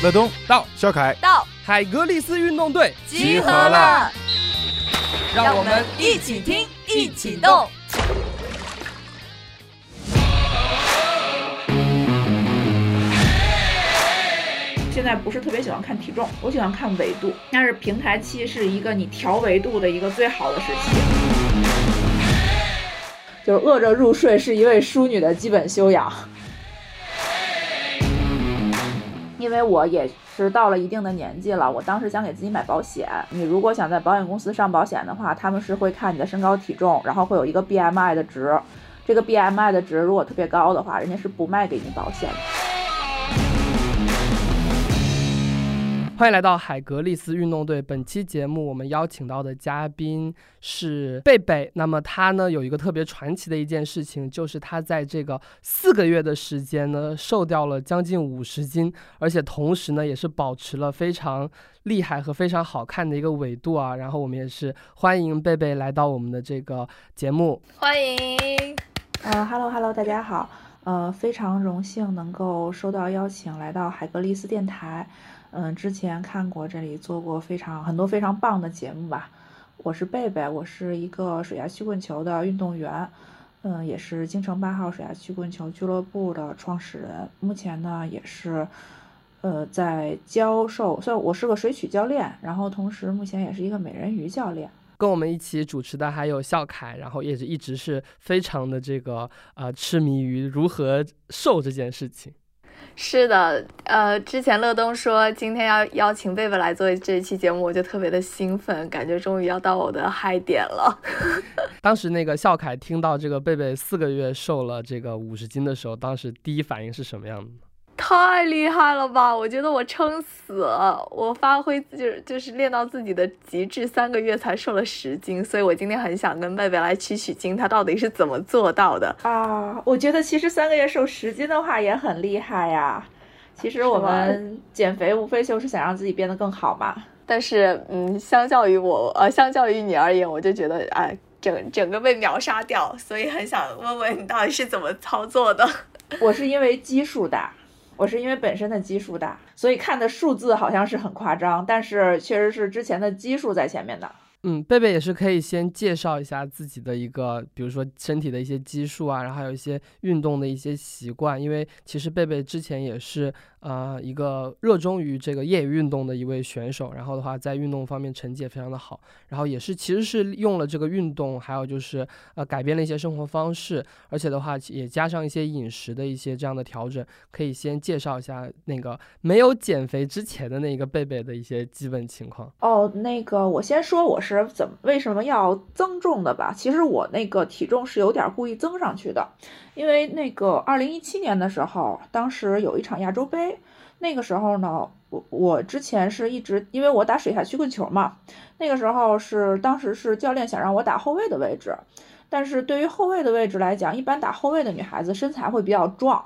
乐东到，肖凯到，海格力斯运动队集合了，让我们一起听，一起动。现在不是特别喜欢看体重，我喜欢看维度。但是平台期是一个你调维度的一个最好的时期。就是饿着入睡是一位淑女的基本修养。因为我也是到了一定的年纪了，我当时想给自己买保险。你如果想在保险公司上保险的话，他们是会看你的身高体重，然后会有一个 BMI 的值。这个 BMI 的值如果特别高的话，人家是不卖给你保险的。欢迎来到海格力斯运动队。本期节目我们邀请到的嘉宾是贝贝。那么他呢有一个特别传奇的一件事情，就是他在这个四个月的时间呢瘦掉了将近五十斤，而且同时呢也是保持了非常厉害和非常好看的一个纬度啊。然后我们也是欢迎贝贝来到我们的这个节目。欢迎。呃，Hello Hello，大家好。呃，非常荣幸能够收到邀请来到海格力斯电台。嗯，之前看过这里做过非常很多非常棒的节目吧。我是贝贝，我是一个水下曲棍球的运动员，嗯，也是京城八号水下曲棍球俱乐部的创始人。目前呢，也是呃在教授，虽然我是个水曲教练，然后同时目前也是一个美人鱼教练。跟我们一起主持的还有笑凯，然后也是一直是非常的这个呃痴迷于如何瘦这件事情。是的，呃，之前乐东说今天要邀请贝贝来做这一期节目，我就特别的兴奋，感觉终于要到我的嗨点了。当时那个笑凯听到这个贝贝四个月瘦了这个五十斤的时候，当时第一反应是什么样的？太厉害了吧！我觉得我撑死了，我发挥就是就是练到自己的极致，三个月才瘦了十斤，所以我今天很想跟贝贝来取取经，他到底是怎么做到的啊？我觉得其实三个月瘦十斤的话也很厉害呀。其实我们减肥无非就是想让自己变得更好嘛。但是嗯，相较于我呃，相较于你而言，我就觉得哎，整整个被秒杀掉，所以很想问问你到底是怎么操作的？我是因为基数大。我是因为本身的基数大，所以看的数字好像是很夸张，但是确实是之前的基数在前面的。嗯，贝贝也是可以先介绍一下自己的一个，比如说身体的一些基数啊，然后还有一些运动的一些习惯，因为其实贝贝之前也是。呃，一个热衷于这个业余运动的一位选手，然后的话，在运动方面成绩也非常的好，然后也是其实是用了这个运动，还有就是呃改变了一些生活方式，而且的话也加上一些饮食的一些这样的调整，可以先介绍一下那个没有减肥之前的那个贝贝的一些基本情况。哦，那个我先说我是怎么为什么要增重的吧，其实我那个体重是有点故意增上去的。因为那个二零一七年的时候，当时有一场亚洲杯，那个时候呢，我我之前是一直因为我打水下曲棍球嘛，那个时候是当时是教练想让我打后卫的位置，但是对于后卫的位置来讲，一般打后卫的女孩子身材会比较壮，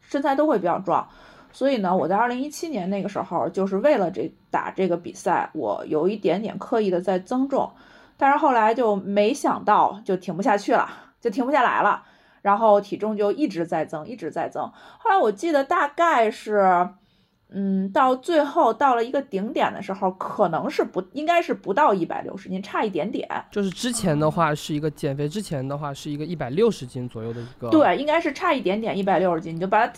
身材都会比较壮，所以呢，我在二零一七年那个时候就是为了这打这个比赛，我有一点点刻意的在增重，但是后来就没想到就停不下去了，就停不下来了。然后体重就一直在增，一直在增。后来我记得大概是，嗯，到最后到了一个顶点的时候，可能是不应该是不到一百六十斤，差一点点。就是之前的话是一个减肥之前的话是一个一百六十斤左右的一个。对，应该是差一点点一百六十斤，你就把它，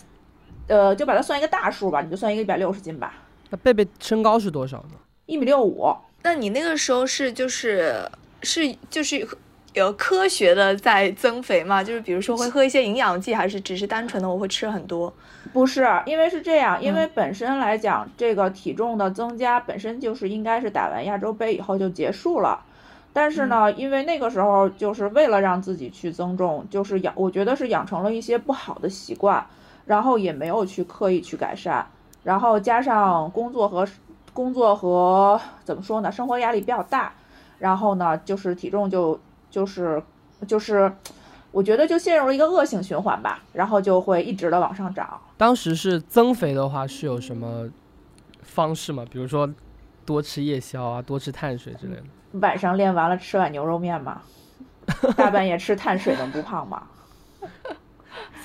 呃，就把它算一个大数吧，你就算一个一百六十斤吧。那贝贝身高是多少呢？一米六五。那你那个时候是就是是就是。有科学的在增肥吗？就是比如说会喝一些营养剂，还是只是单纯的我会吃很多？不是，因为是这样，因为本身来讲，这个体重的增加本身就是应该是打完亚洲杯以后就结束了。但是呢，因为那个时候就是为了让自己去增重，就是养，我觉得是养成了一些不好的习惯，然后也没有去刻意去改善，然后加上工作和工作和怎么说呢，生活压力比较大，然后呢，就是体重就。就是，就是，我觉得就陷入了一个恶性循环吧，然后就会一直的往上涨。当时是增肥的话，是有什么方式吗？比如说多吃夜宵啊，多吃碳水之类的。晚上练完了吃碗牛肉面嘛，大半夜吃碳水能不胖吗？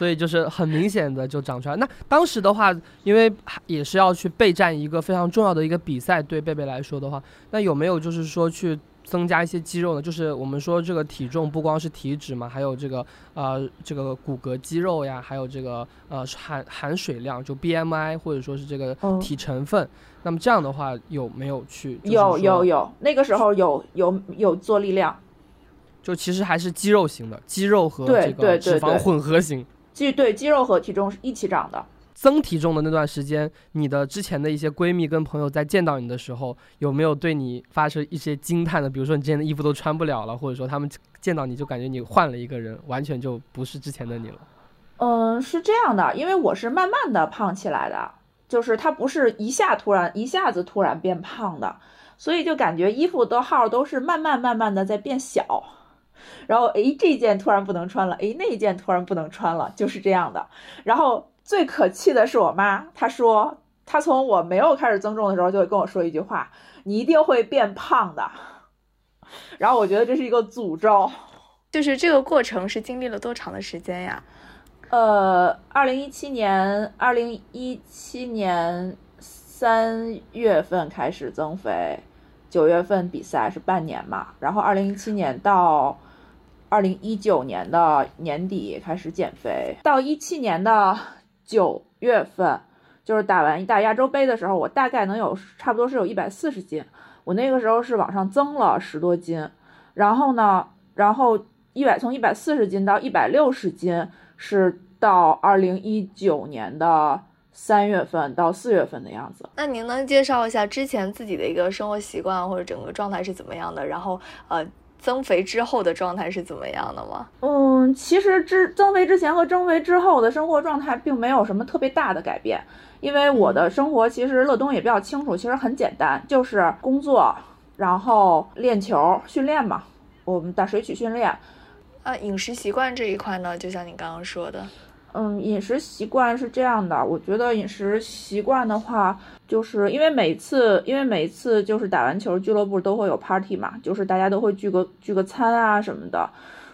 所以就是很明显的就长出来。那当时的话，因为也是要去备战一个非常重要的一个比赛，对贝贝来说的话，那有没有就是说去？增加一些肌肉呢，就是我们说这个体重不光是体脂嘛，还有这个呃这个骨骼肌肉呀，还有这个呃含含水量，就 BMI 或者说是这个体成分。那么这样的话有没有去？有有有，那个时候有有有做力量，就其实还是肌肉型的，肌肉和这个脂肪混合型，肌对肌肉和体重是一起长的。增体重的那段时间，你的之前的一些闺蜜跟朋友在见到你的时候，有没有对你发出一些惊叹的？比如说你之前的衣服都穿不了了，或者说他们见到你就感觉你换了一个人，完全就不是之前的你了。嗯，是这样的，因为我是慢慢的胖起来的，就是它不是一下突然一下子突然变胖的，所以就感觉衣服的号都是慢慢慢慢的在变小，然后诶这件突然不能穿了，诶那一件突然不能穿了，就是这样的，然后。最可气的是我妈，她说她从我没有开始增重的时候就会跟我说一句话：“你一定会变胖的。”然后我觉得这是一个诅咒。就是这个过程是经历了多长的时间呀？呃，二零一七年，二零一七年三月份开始增肥，九月份比赛是半年嘛，然后二零一七年到二零一九年的年底开始减肥，到一七年的。九月份，就是打完一打亚洲杯的时候，我大概能有差不多是有一百四十斤，我那个时候是往上增了十多斤，然后呢，然后一百从一百四十斤到一百六十斤是到二零一九年的三月份到四月份的样子。那您能介绍一下之前自己的一个生活习惯或者整个状态是怎么样的？然后呃。增肥之后的状态是怎么样的吗？嗯，其实之增肥之前和增肥之后的生活状态并没有什么特别大的改变，因为我的生活其实乐东也比较清楚，其实很简单，就是工作，然后练球训练嘛，我们打水曲训练。啊，饮食习惯这一块呢，就像你刚刚说的。嗯，饮食习惯是这样的。我觉得饮食习惯的话，就是因为每次，因为每次就是打完球，俱乐部都会有 party 嘛，就是大家都会聚个聚个餐啊什么的，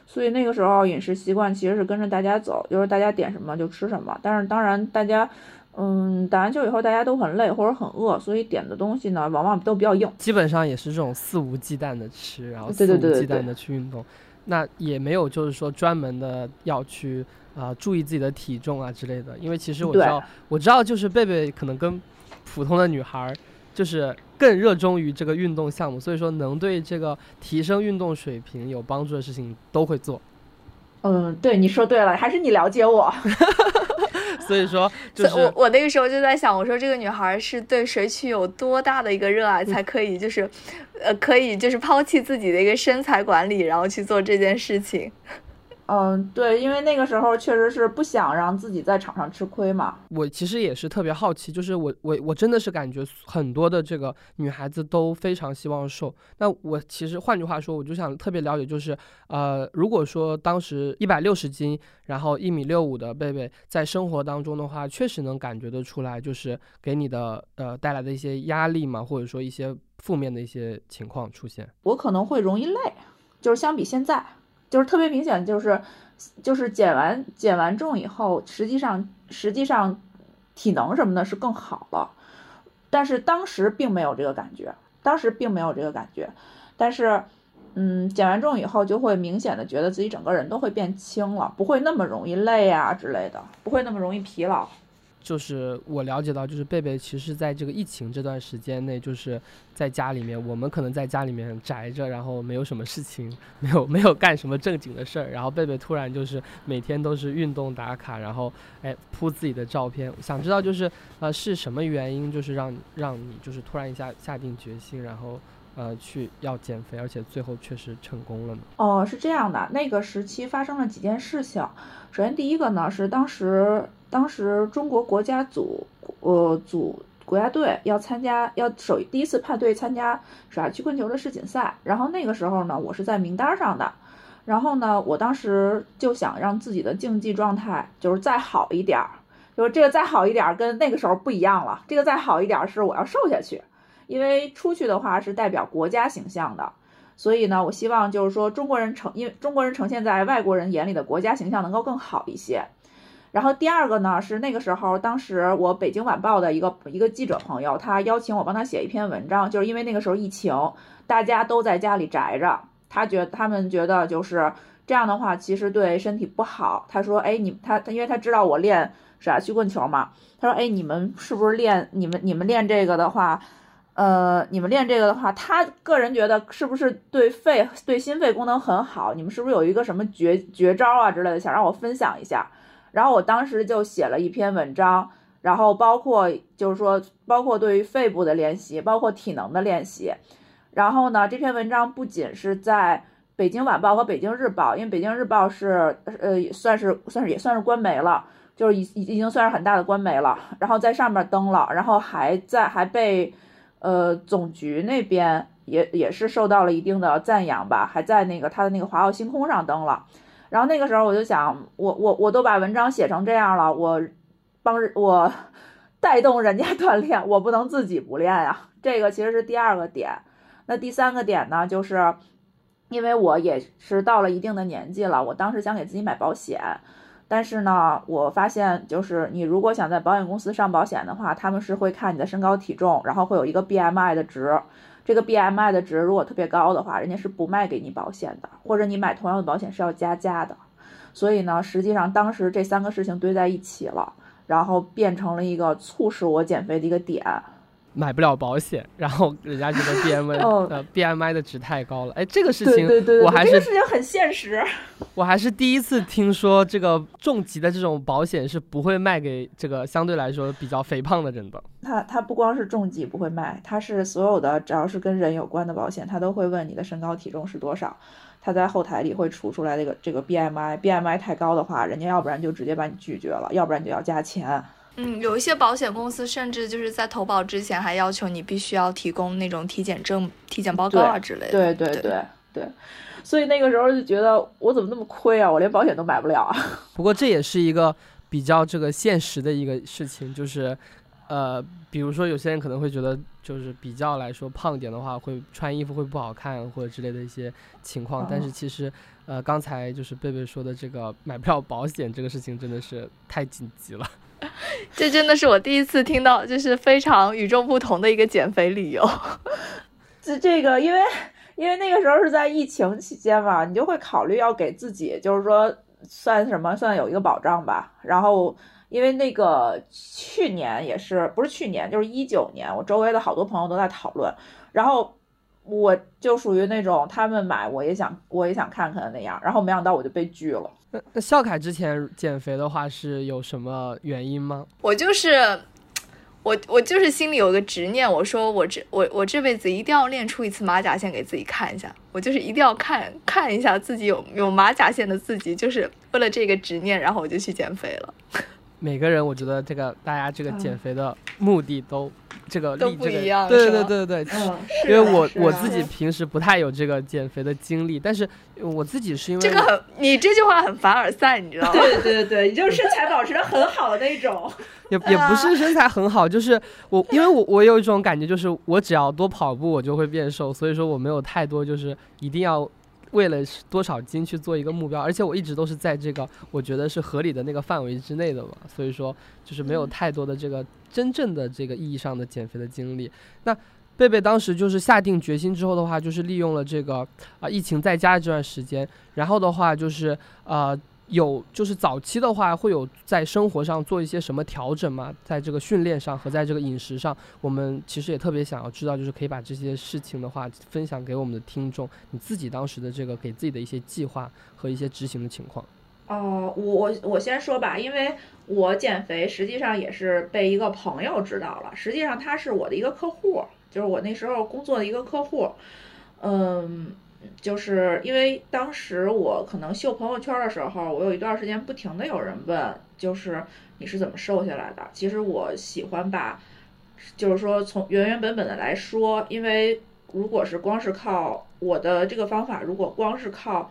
所以那个时候饮食习惯其实是跟着大家走，就是大家点什么就吃什么。但是当然，大家，嗯，打完球以后大家都很累或者很饿，所以点的东西呢，往往都比较硬。基本上也是这种肆无忌惮的吃，然后肆无忌惮的去运动。那也没有就是说专门的要去。啊，注意自己的体重啊之类的，因为其实我知道，我知道就是贝贝可能跟普通的女孩就是更热衷于这个运动项目，所以说能对这个提升运动水平有帮助的事情都会做。嗯，对，你说对了，还是你了解我。所以说，就是我我那个时候就在想，我说这个女孩是对水曲有多大的一个热爱，才可以就是，呃，可以就是抛弃自己的一个身材管理，然后去做这件事情。嗯，对，因为那个时候确实是不想让自己在场上吃亏嘛。我其实也是特别好奇，就是我我我真的是感觉很多的这个女孩子都非常希望瘦。那我其实换句话说，我就想特别了解，就是呃，如果说当时一百六十斤，然后一米六五的贝贝，在生活当中的话，确实能感觉得出来，就是给你的呃带来的一些压力嘛，或者说一些负面的一些情况出现。我可能会容易累，就是相比现在。就是特别明显，就是就是减完减完重以后，实际上实际上体能什么的是更好了，但是当时并没有这个感觉，当时并没有这个感觉，但是嗯，减完重以后就会明显的觉得自己整个人都会变轻了，不会那么容易累啊之类的，不会那么容易疲劳。就是我了解到，就是贝贝其实在这个疫情这段时间内，就是在家里面，我们可能在家里面宅着，然后没有什么事情，没有没有干什么正经的事儿，然后贝贝突然就是每天都是运动打卡，然后哎铺自己的照片，想知道就是呃是什么原因，就是让让你就是突然一下下定决心，然后呃去要减肥，而且最后确实成功了呢？哦，是这样的，那个时期发生了几件事情，首先第一个呢是当时。当时中国国家组，呃，组国家队要参加，要首第一次派队参加水下曲棍球的世锦赛。然后那个时候呢，我是在名单上的。然后呢，我当时就想让自己的竞技状态就是再好一点儿，就是这个再好一点儿跟那个时候不一样了。这个再好一点儿是我要瘦下去，因为出去的话是代表国家形象的，所以呢，我希望就是说中国人呈，因为中国人呈现在外国人眼里的国家形象能够更好一些。然后第二个呢是那个时候，当时我北京晚报的一个一个记者朋友，他邀请我帮他写一篇文章，就是因为那个时候疫情，大家都在家里宅着，他觉他们觉得就是这样的话，其实对身体不好。他说，哎，你他他，因为他知道我练啥曲棍球嘛，他说，哎，你们是不是练你们你们练这个的话，呃，你们练这个的话，他个人觉得是不是对肺对心肺功能很好？你们是不是有一个什么绝绝招啊之类的，想让我分享一下？然后我当时就写了一篇文章，然后包括就是说，包括对于肺部的练习，包括体能的练习。然后呢，这篇文章不仅是在北京晚报和北京日报，因为北京日报是呃算是算是也算是官媒了，就是已已经算是很大的官媒了。然后在上面登了，然后还在还被呃总局那边也也是受到了一定的赞扬吧，还在那个他的那个华奥星空上登了。然后那个时候我就想，我我我都把文章写成这样了，我帮我 带动人家 锻炼，我不能自己不练啊。这个其实是第二个点。那第三个点呢，就是因为我也是到了一定的年纪了，我当时想给自己买保险，但是呢，我发现就是你如果想在保险公司上保险的话，他们是会看你的身高体重，然后会有一个 BMI 的值。这个 BMI 的值如果特别高的话，人家是不卖给你保险的，或者你买同样的保险是要加价的。所以呢，实际上当时这三个事情堆在一起了，然后变成了一个促使我减肥的一个点。买不了保险，然后人家觉得 B M I 呃 B M I 的值太高了，哎，这个事情我还是这个事情很现实，我还是第一次听说这个重疾的这种保险是不会卖给这个相对来说比较肥胖的人的。他他不光是重疾不会卖，他是所有的只要是跟人有关的保险，他都会问你的身高体重是多少，他在后台里会除出来这个这个 B M I，B M I 太高的话，人家要不然就直接把你拒绝了，要不然就要加钱。嗯，有一些保险公司甚至就是在投保之前还要求你必须要提供那种体检证、体检报告啊之类的。对对对对，所以那个时候就觉得我怎么那么亏啊，我连保险都买不了啊。不过这也是一个比较这个现实的一个事情，就是呃，比如说有些人可能会觉得，就是比较来说胖点的话，会穿衣服会不好看或者之类的一些情况。但是其实呃，刚才就是贝贝说的这个买不了保险这个事情，真的是太紧急了。这真的是我第一次听到，就是非常与众不同的一个减肥理由。这这个，因为因为那个时候是在疫情期间嘛，你就会考虑要给自己，就是说算什么，算有一个保障吧。然后因为那个去年也是，不是去年，就是一九年，我周围的好多朋友都在讨论，然后。我就属于那种他们买我也想我也想看看的那样，然后没想到我就被拒了。那那笑凯之前减肥的话是有什么原因吗？我就是我我就是心里有个执念，我说我这我我这辈子一定要练出一次马甲线给自己看一下，我就是一定要看看一下自己有有马甲线的自己，就是为了这个执念，然后我就去减肥了。每个人我觉得这个大家这个减肥的目的都。这个都不一样，对对对对对，因为我我自己平时不太有这个减肥的经历，但是我自己是因为这个很，你这句话很凡尔赛，你知道吗？对对对 对，你就是身材保持的很好的那种，也也不是身材很好，就是我因为我我有一种感觉，就是我只要多跑步，我就会变瘦，所以说我没有太多就是一定要。为了多少斤去做一个目标，而且我一直都是在这个我觉得是合理的那个范围之内的嘛，所以说就是没有太多的这个真正的这个意义上的减肥的经历。那贝贝当时就是下定决心之后的话，就是利用了这个啊疫情在家这段时间，然后的话就是呃。有就是早期的话，会有在生活上做一些什么调整吗？在这个训练上和在这个饮食上，我们其实也特别想要知道，就是可以把这些事情的话分享给我们的听众。你自己当时的这个给自己的一些计划和一些执行的情况。哦，我我我先说吧，因为我减肥实际上也是被一个朋友知道了，实际上他是我的一个客户，就是我那时候工作的一个客户，嗯。就是因为当时我可能秀朋友圈的时候，我有一段时间不停的有人问，就是你是怎么瘦下来的？其实我喜欢把，就是说从原原本本的来说，因为如果是光是靠我的这个方法，如果光是靠，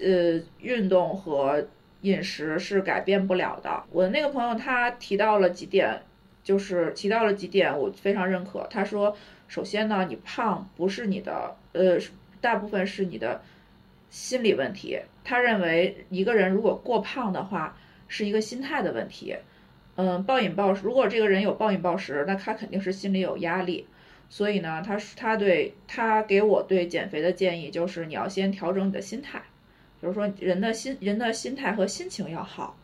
呃，运动和饮食是改变不了的。我的那个朋友他提到了几点，就是提到了几点，我非常认可。他说，首先呢，你胖不是你的，呃。大部分是你的心理问题。他认为一个人如果过胖的话，是一个心态的问题。嗯，暴饮暴食，如果这个人有暴饮暴食，那他肯定是心里有压力。所以呢，他他对他给我对减肥的建议就是，你要先调整你的心态，就是说人的心人的心态和心情要好，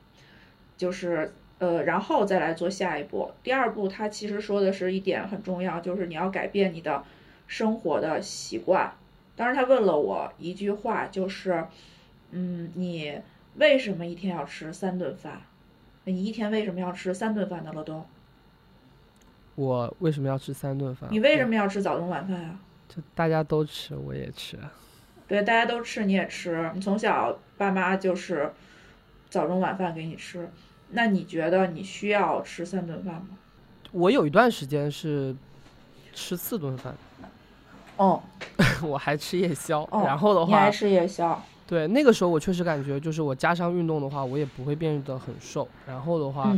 就是呃，然后再来做下一步。第二步，他其实说的是一点很重要，就是你要改变你的生活的习惯。当时他问了我一句话，就是，嗯，你为什么一天要吃三顿饭？你一天为什么要吃三顿饭呢？乐东，我为什么要吃三顿饭？你为什么要吃早中晚饭啊？就大家都吃，我也吃。对，大家都吃，你也吃。你从小爸妈就是早中晚饭给你吃，那你觉得你需要吃三顿饭吗？我有一段时间是吃四顿饭。哦，我还吃夜宵，然后的话，你还吃夜宵。对，那个时候我确实感觉，就是我加上运动的话，我也不会变得很瘦。然后的话，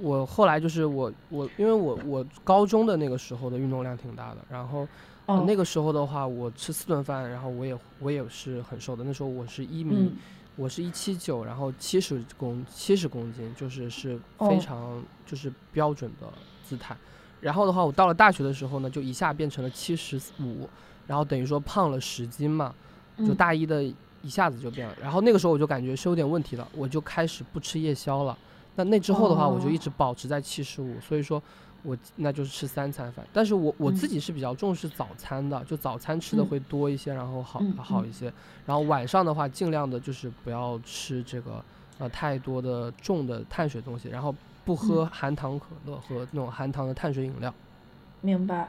我后来就是我我，因为我我高中的那个时候的运动量挺大的，然后那个时候的话，我吃四顿饭，然后我也我也是很瘦的。那时候我是一米，我是一七九，然后七十公七十公斤，就是是非常就是标准的姿态。然后的话，我到了大学的时候呢，就一下变成了七十五，然后等于说胖了十斤嘛，就大一的。一下子就变了，然后那个时候我就感觉是有点问题了，我就开始不吃夜宵了。那那之后的话，我就一直保持在七十五，所以说，我那就是吃三餐饭。但是我我自己是比较重视早餐的，就早餐吃的会多一些，然后好好一些。然后晚上的话，尽量的就是不要吃这个呃太多的重的碳水东西，然后不喝含糖可乐和那种含糖的碳水饮料。明白。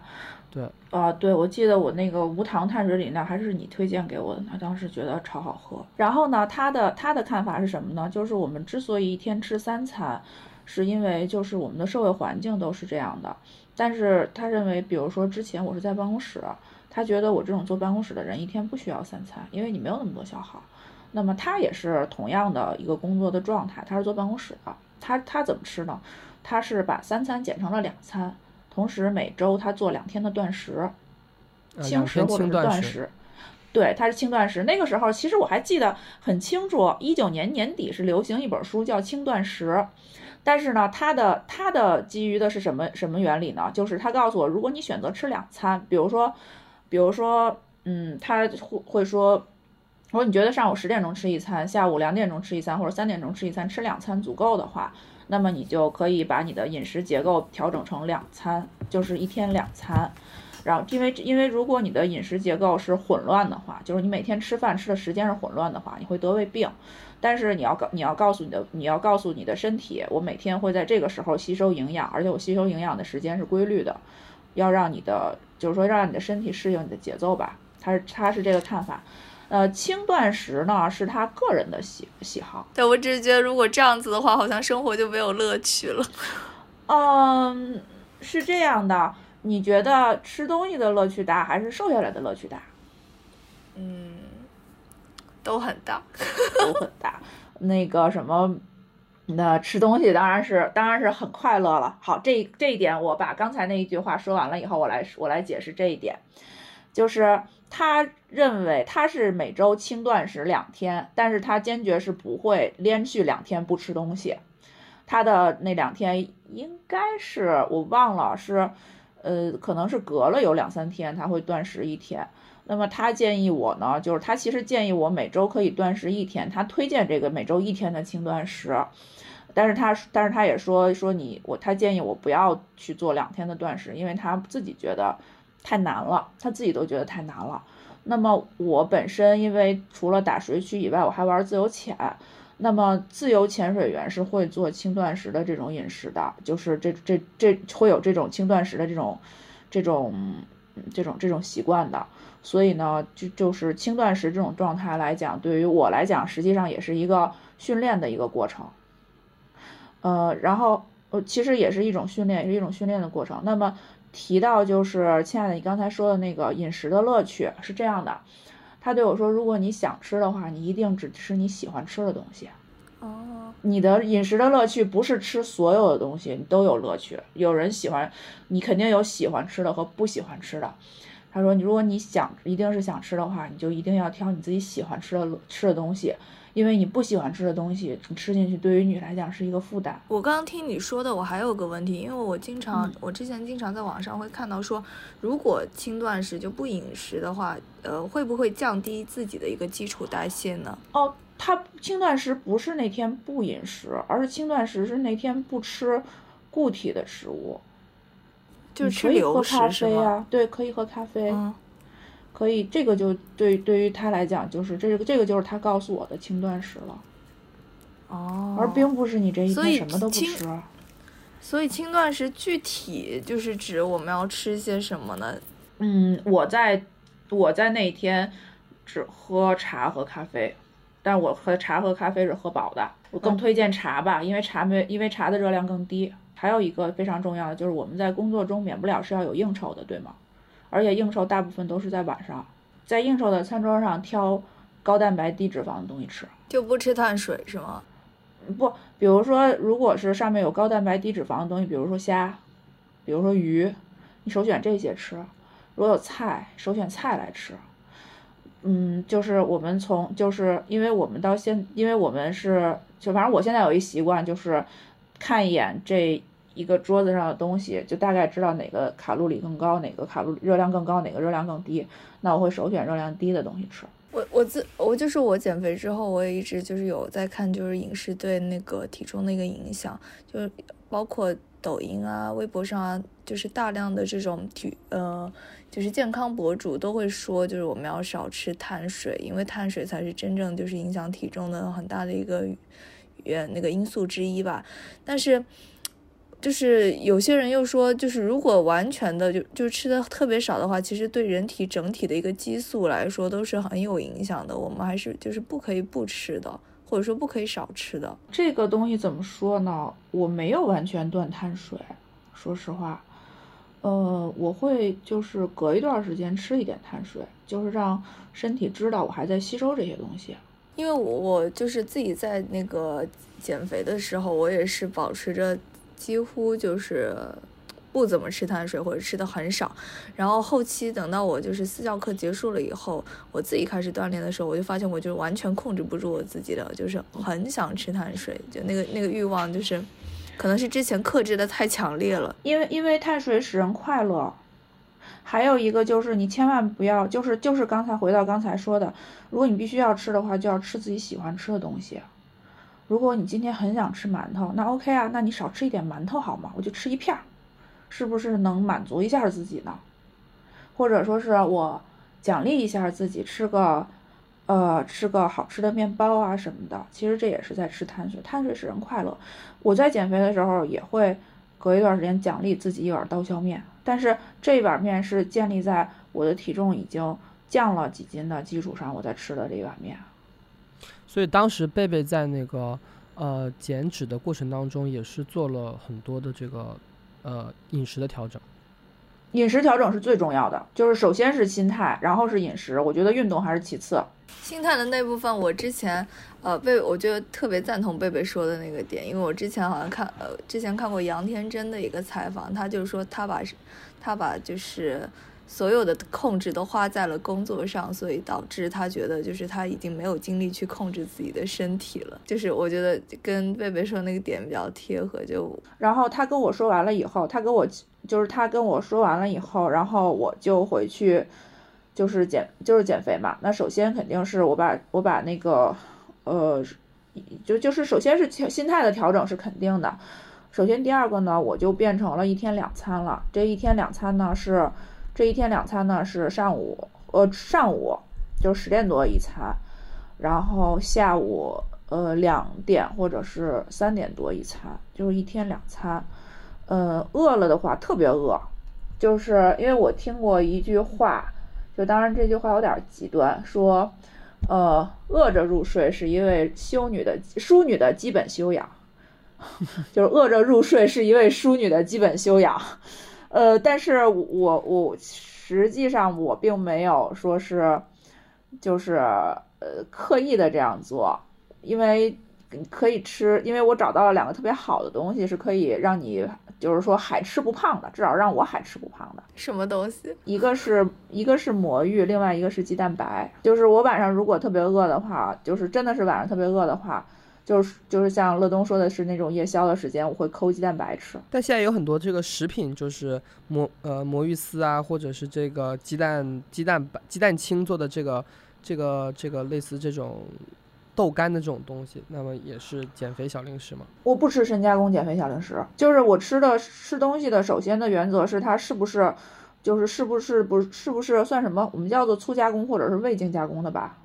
对啊，对，我记得我那个无糖碳水饮料还是你推荐给我的呢，当时觉得超好喝。然后呢，他的他的看法是什么呢？就是我们之所以一天吃三餐，是因为就是我们的社会环境都是这样的。但是他认为，比如说之前我是在办公室，他觉得我这种坐办公室的人一天不需要三餐，因为你没有那么多消耗。那么他也是同样的一个工作的状态，他是坐办公室的，他他怎么吃呢？他是把三餐减成了两餐。同时每周他做两天的断食，轻食或者是断食，对，他是轻断食。那个时候其实我还记得很清楚，一九年年底是流行一本书叫《轻断食》，但是呢，他的他的基于的是什么什么原理呢？就是他告诉我，如果你选择吃两餐，比如说，比如说，嗯，他会会说，如果你觉得上午十点钟吃一餐，下午两点钟吃一餐，或者三点钟吃一餐，吃两餐足够的话。那么你就可以把你的饮食结构调整成两餐，就是一天两餐。然后，因为因为如果你的饮食结构是混乱的话，就是你每天吃饭吃的时间是混乱的话，你会得胃病。但是你要告你要告诉你的你要告诉你的身体，我每天会在这个时候吸收营养，而且我吸收营养的时间是规律的，要让你的就是说让你的身体适应你的节奏吧。他是他是这个看法。呃，轻断食呢是他个人的喜喜好。对我只是觉得，如果这样子的话，好像生活就没有乐趣了。嗯，是这样的。你觉得吃东西的乐趣大，还是瘦下来的乐趣大？嗯，都很大，都很大。那个什么，那吃东西当然是当然是很快乐了。好，这这一点我把刚才那一句话说完了以后，我来我来解释这一点，就是。他认为他是每周轻断食两天，但是他坚决是不会连续两天不吃东西。他的那两天应该是我忘了是，呃，可能是隔了有两三天他会断食一天。那么他建议我呢，就是他其实建议我每周可以断食一天，他推荐这个每周一天的轻断食。但是他但是他也说说你我他建议我不要去做两天的断食，因为他自己觉得。太难了，他自己都觉得太难了。那么我本身因为除了打水区以外，我还玩自由潜。那么自由潜水员是会做轻断食的这种饮食的，就是这这这会有这种轻断食的这种这种这种这种习惯的。所以呢，就就是轻断食这种状态来讲，对于我来讲，实际上也是一个训练的一个过程。呃，然后呃，其实也是一种训练，也是一种训练的过程。那么。提到就是，亲爱的，你刚才说的那个饮食的乐趣是这样的，他对我说，如果你想吃的话，你一定只吃你喜欢吃的东西。哦，你的饮食的乐趣不是吃所有的东西，你都有乐趣。有人喜欢，你肯定有喜欢吃的和不喜欢吃的。他说，你如果你想一定是想吃的话，你就一定要挑你自己喜欢吃的吃的东西，因为你不喜欢吃的东西，你吃进去对于你来讲是一个负担。我刚刚听你说的，我还有个问题，因为我经常，嗯我之前经常在网上会看到说，如果轻断食就不饮食的话，呃，会不会降低自己的一个基础代谢呢？哦，它轻断食不是那天不饮食，而是轻断食是那天不吃固体的食物，就是吃流咖食是吗？啡啊，对，可以喝咖啡，嗯，可以，这个就对对于他来讲，就是这个这个就是他告诉我的轻断食了，哦，而并不是你这一天什么都不吃。所以轻断食具体就是指我们要吃些什么呢？嗯，我在我在那一天只喝茶和咖啡，但我喝茶和咖啡是喝饱的。我更嗯推荐茶吧，因为茶没因为茶的热量更低。还有一个非常重要的就是我们在工作中免不了是要有应酬的，对吗？而且应酬大部分都是在晚上，在应酬的餐桌上挑高蛋白低脂肪的东西吃。就不吃碳水是吗？不，比如说，如果是上面有高蛋白低脂肪的东西，比如说虾，比如说鱼，你首选这些吃。如果有菜，首选菜来吃。嗯，就是我们从，就是因为我们到现，因为我们是，就反正我现在有一习惯，就是看一眼这一个桌子上的东西，就大概知道哪个卡路里更高，哪个卡路热量更高，哪个热量更低。那我会首选热量低的东西吃。我我自我就是我减肥之后，我也一直就是有在看，就是饮食对那个体重的一个影响，就是包括抖音啊、微博上啊，就是大量的这种体呃，就是健康博主都会说，就是我们要少吃碳水，因为碳水才是真正就是影响体重的很大的一个原那个因素之一吧。但是就是有些人又说，就是如果完全的就就吃的特别少的话，其实对人体整体的一个激素来说都是很有影响的。我们还是就是不可以不吃的，或者说不可以少吃的。这个东西怎么说呢？我没有完全断碳水，说实话，呃，我会就是隔一段时间吃一点碳水，就是让身体知道我还在吸收这些东西。因为我我就是自己在那个减肥的时候，我也是保持着几乎就是不怎么吃碳水或者吃的很少。然后后期等到我就是私教课结束了以后，我自己开始锻炼的时候，我就发现我就完全控制不住我自己了，就是很想吃碳水，就那个那个欲望就是，可能是之前克制的太强烈了。因为因为碳水使人快乐，还有一个就是你千万不要，就是就是刚才回到刚才说的，如果你必须要吃的话，就要吃自己喜欢吃的东西。如果你今天很想吃馒头，那 OK 啊，那你少吃一点馒头好吗？我就吃一片儿，是不是能满足一下自己呢？或者说是我奖励一下自己，吃个呃吃个好吃的面包啊什么的，其实这也是在吃碳水，碳水使人快乐。我在减肥的时候也会隔一段时间奖励自己一碗刀削面，但是这一碗面是建立在我的体重已经降了几斤的基础上，我在吃的这一碗面。所以当时贝贝在那个呃减脂的过程当中，也是做了很多的这个呃饮食的调整。饮食调整是最重要的，就是首先是心态，然后是饮食，我觉得运动还是其次。心态的那部分，我之前呃贝，我觉得特别赞同贝贝说的那个点，因为我之前好像看呃之前看过杨天真的一个采访，他就是说他把他把就是所有的控制都花在了工作上，所以导致他觉得就是他已经没有精力去控制自己的身体了。就是我觉得跟贝贝说那个点比较贴合，就然后他跟我说完了以后，他跟我就是他跟我说完了以后，然后我就回去就是减就是减肥嘛。那首先肯定是我把我把那个呃就就是首先是心态的调整是肯定的。首先第二个呢，我就变成了一天两餐了。这一天两餐呢是这一天两餐呢是上午呃上午就十点多一餐，然后下午呃两点或者是三点多一餐，就是一天两餐。呃，饿了的话特别饿，就是因为我听过一句话，就当然这句话有点极端，说，呃，饿着入睡是一位修女的淑女的基本修养，就是饿着入睡是一位淑女的基本修养。呃，但是我我实际上我并没有说是，就是呃刻意的这样做，因为可以吃，因为我找到了两个特别好的东西，是可以让你就是说海吃不胖的，至少让我海吃不胖的。什么东西？一个是一个是魔芋，另外一个是鸡蛋白。就是我晚上如果特别饿的话，就是真的是晚上特别饿的话，就是就是像乐东说的是那种夜宵的时间，我会抠鸡蛋白吃。但现在有很多这个食品，就是魔呃魔芋丝啊，或者是这个鸡蛋鸡蛋白鸡蛋清做的这个这个这个类似这种豆干的这种东西，那么也是减肥小零食吗？我不吃深加工减肥小零食，就是我吃的吃东西的首先的原则是它是不是，就是是不是不是不是算什么？我们叫做粗加工或者是未经加工的吧。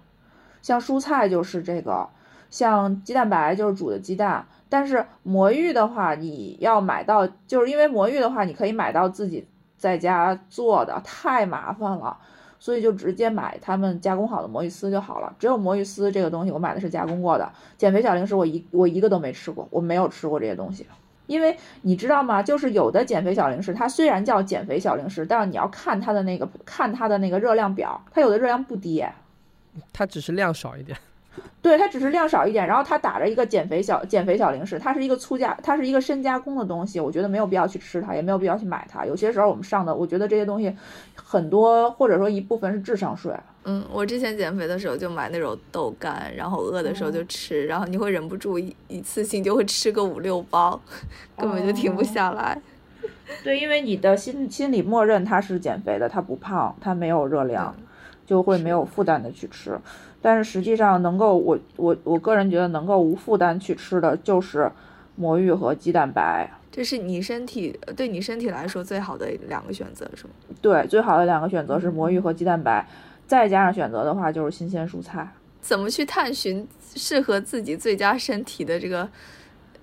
像蔬菜就是这个，像鸡蛋白就是煮的鸡蛋。但是魔芋的话，你要买到，就是因为魔芋的话，你可以买到自己在家做的，太麻烦了。所以就直接买他们加工好的魔芋丝就好了。只有魔芋丝这个东西，我买的是加工过的。减肥小零食我一我一个都没吃过，我没有吃过这些东西。因为你知道吗？就是有的减肥小零食，它虽然叫减肥小零食，但是你要看它的那个看它的那个热量表，它有的热量不低，它只是量少一点。对，它只是量少一点，然后它打着一个减肥小减肥小零食，它是一个粗加，它是一个深加工的东西，我觉得没有必要去吃它，也没有必要去买它。有些时候我们上的，我觉得这些东西很多或者说一部分是智商税。嗯，我之前减肥的时候就买那种豆干，然后饿的时候就吃，然后你会忍不住一一次性就会吃个五六包，根本就停不下来。对，因为你的心心里默认它是减肥的，它不胖，它没有热量，就会没有负担的去吃。但是实际上，能够我我我个人觉得能够无负担去吃的就是魔芋和鸡蛋白，这是你身体对你身体来说最好的两个选择，是吗？对，最好的两个选择是魔芋和鸡蛋白，再加上选择的话就是新鲜蔬菜。怎么去探寻适合自己最佳身体的这个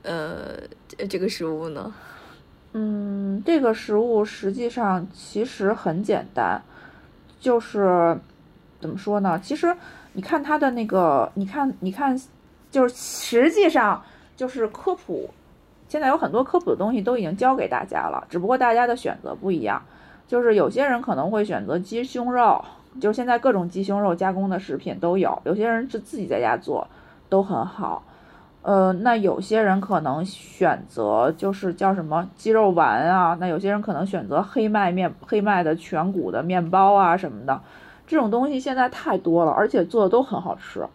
呃这个食物呢？嗯，这个食物实际上其实很简单，就是怎么说呢？其实。你看他的那个，你看，你看，就是实际上就是科普，现在有很多科普的东西都已经教给大家了，只不过大家的选择不一样。就是有些人可能会选择鸡胸肉，就是现在各种鸡胸肉加工的食品都有，有些人是自己在家做，都很好。呃，那有些人可能选择就是叫什么鸡肉丸啊，那有些人可能选择黑麦面、黑麦的全谷的面包啊什么的。这种东西现在太多了，而且做的都很好吃。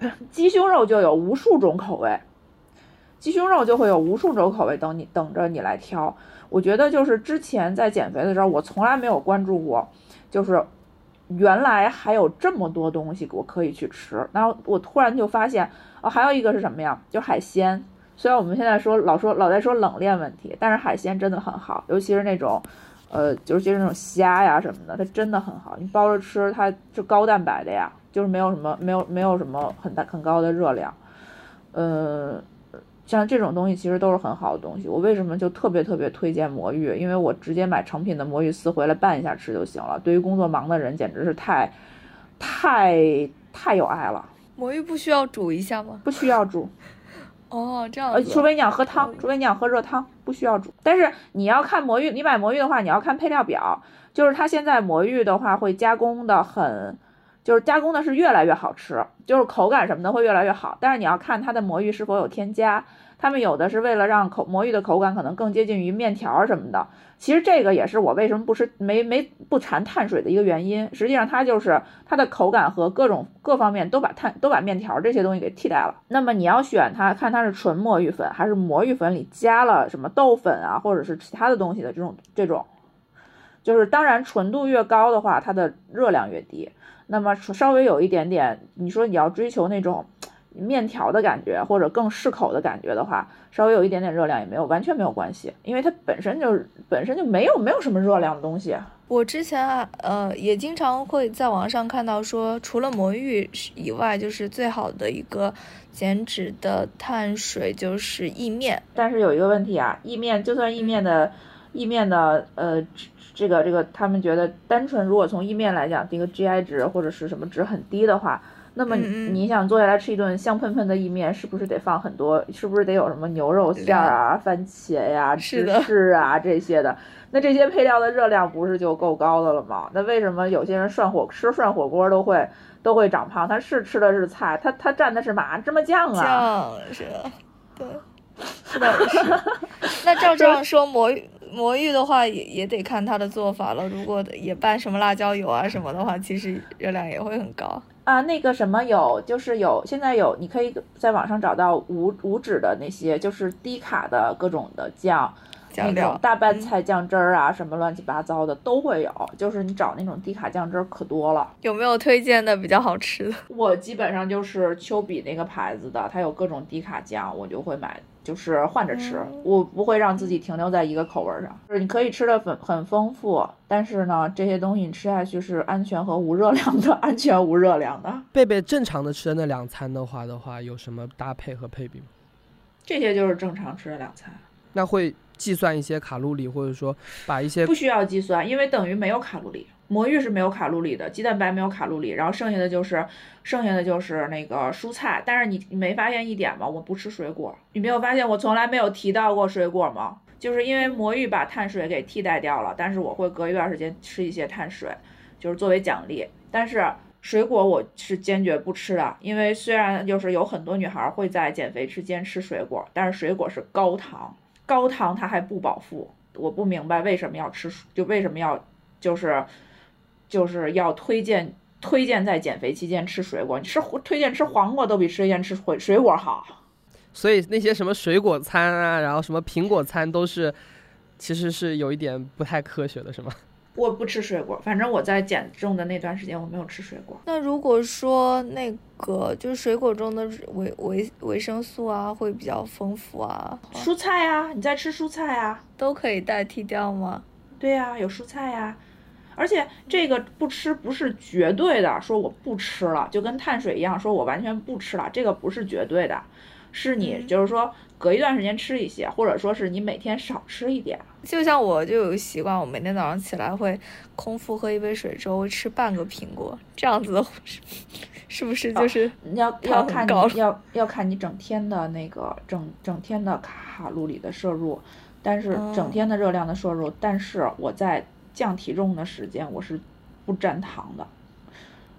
鸡胸肉就有无数种口味，鸡胸肉就会有无数种口味等你等着你来挑。我觉得就是之前在减肥的时候，我从来没有关注过，就是原来还有这么多东西我可以去吃。然后我突然就发现，哦，还有一个是什么呀？就海鲜。虽然我们现在说老说老在说冷链问题，但是海鲜真的很好，尤其是那种。呃，就是就是那种虾呀什么的，它真的很好，你包着吃，它是高蛋白的呀，就是没有什么没有没有什么很大很高的热量。呃，像这种东西其实都是很好的东西。我为什么就特别特别推荐魔芋？因为我直接买成品的魔芋丝回来拌一下吃就行了。对于工作忙的人，简直是太太太有爱了。魔芋不需要煮一下吗？不需要煮。哦，这样。呃，除非你想喝汤，除非你想喝热汤，不需要煮。但是你要看魔芋，你买魔芋的话，你要看配料表，就是它现在魔芋的话会加工的很，就是加工的是越来越好吃，就是口感什么的会越来越好。但是你要看它的魔芋是否有添加。他们有的是为了让口魔芋的口感可能更接近于面条什么的，其实这个也是我为什么不吃没没不馋碳水的一个原因。实际上它就是它的口感和各种各方面都把碳都把面条这些东西给替代了。那么你要选它，看它是纯魔芋粉还是魔芋粉里加了什么豆粉啊，或者是其他的东西的这种这种，就是当然纯度越高的话，它的热量越低。那么稍微有一点点，你说你要追求那种。面条的感觉或者更适口的感觉的话，稍微有一点点热量也没有完全没有关系，因为它本身就是本身就没有没有什么热量的东西。我之前啊，呃，也经常会在网上看到说，除了魔芋以外，就是最好的一个减脂的碳水就是意面。但是有一个问题啊，意面就算意面的意面的呃这个这个，他们觉得单纯如果从意面来讲，这个 GI 值或者是什么值很低的话。那么你想坐下来吃一顿香喷喷的意面，是不是得放很多？是不是得有什么牛肉馅儿啊、番茄呀、芝士啊这些的？那这些配料的热量不是就够高的了吗？那为什么有些人涮火吃涮火锅都会都会长胖？他是吃的是菜，他他蘸的是麻芝麻酱啊？酱是的，对，是的，是。那照 这样说，魔芋魔芋的话也也得看它的做法了。如果也拌什么辣椒油啊什么的话，其实热量也会很高。啊，那个什么有，就是有现在有，你可以在网上找到无无脂的那些，就是低卡的各种的酱，那酱料种大拌嗯菜酱汁儿啊，什么乱七八糟的都会有。就是你找那种低卡酱汁儿可多了。有没有推荐的比较好吃的？我基本上就是丘比那个牌子的，它有各种低卡酱，我就会买，就是换着吃，嗯我不会让自己停留在一个口味儿上。就是你可以吃的很很丰富，但是呢，这些东西你吃下去是安全和无热量的，安全无热量的。贝贝正常的吃的那两餐的话的话，有什么搭配和配比吗？这些就是正常吃的两餐。那会计算一些卡路里，或者说把一些不需要计算，因为等于没有卡路里。魔芋是没有卡路里的，鸡蛋白没有卡路里，然后剩下的就是剩下的就是那个蔬菜。但是你你没发现一点吗？我不吃水果，你没有发现我从来没有提到过水果吗？就是因为魔芋把碳水给替代掉了，但是我会隔一段时间吃一些碳水，就是作为奖励。但是水果我是坚决不吃的，因为虽然就是有很多女孩会在减肥期间吃水果，但是水果是高糖，高糖它还不饱腹。我不明白为什么要吃，就为什么要就是就是要推荐推荐在减肥期间吃水果。你吃推荐吃黄瓜都比推荐吃水水果好。所以那些什么水果餐啊，然后什么苹果餐都是，其实是有一点不太科学的，是吗？我不吃水果，反正我在减重的那段时间我没有吃水果。那如果说那个就是水果中的维维维生素啊会比较丰富啊，蔬菜啊，你在吃蔬菜啊？都可以代替掉吗？对呀、有蔬菜呀、而且这个不吃不是绝对的，说我不吃了，就跟碳水一样，说我完全不吃了，这个不是绝对的，是你嗯。就是说隔一段时间吃一些，或者说是你每天少吃一点。就像我就有个习惯，我每天早上起来会空腹喝一杯水之后，会吃半个苹果，这样子的是是不是就是你要要看你要要看你整天的那个整整天的卡路里的摄入，但是哦。整天的热量的摄入，但是我在降体重的时间我是不沾糖的，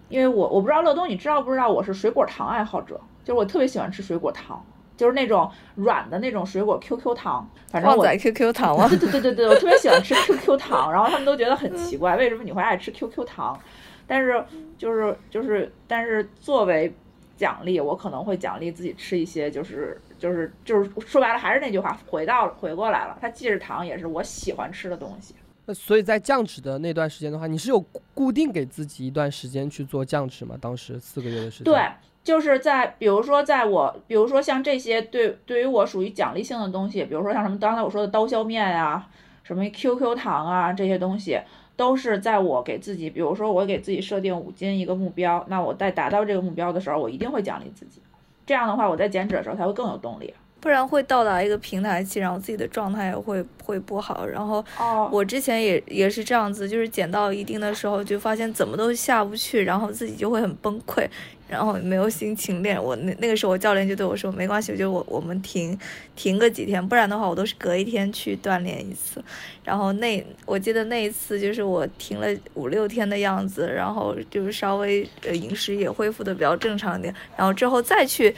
因为我我不知道乐东你知道不知道我是水果糖爱好者，就是我特别喜欢吃水果糖，就是那种软的那种水果 QQ 糖，反正我旺仔 QQ 糖吗？对对对对对，我特别喜欢吃 QQ 糖，然后他们都觉得很奇怪，为什么你会爱吃 QQ 糖？但是就是就是，但是作为奖励，我可能会奖励自己吃一些，就是就是就是说白了还是那句话，回到回过来了，它既是糖，也是我喜欢吃的东西。那所以在降脂的那段时间的话，你是有固定给自己一段时间去做降脂吗？当时四个月的时间。对，就是在比如说在我，比如说像这些对对于我属于奖励性的东西，比如说像什么刚才我说的刀削面啊、什么 QQ 糖啊这些东西，都是在我给自己，比如说我给自己设定五斤一个目标，那我在达到这个目标的时候，我一定会奖励自己。这样的话，我在减脂的时候才会更有动力。不然会到达一个平台期，然后自己的状态也会会不好。然后哦我之前也也是这样子，就是减到一定的时候，就发现怎么都下不去，然后自己就会很崩溃，然后没有心情练。我那那个时候，我教练就对我说：“没关系，就我我们停停个几天，不然的话，我都是隔一天去锻炼一次。”然后那我记得那一次就是我停了五六天的样子，然后就是稍微呃饮食也恢复的比较正常一点，然后之后再去。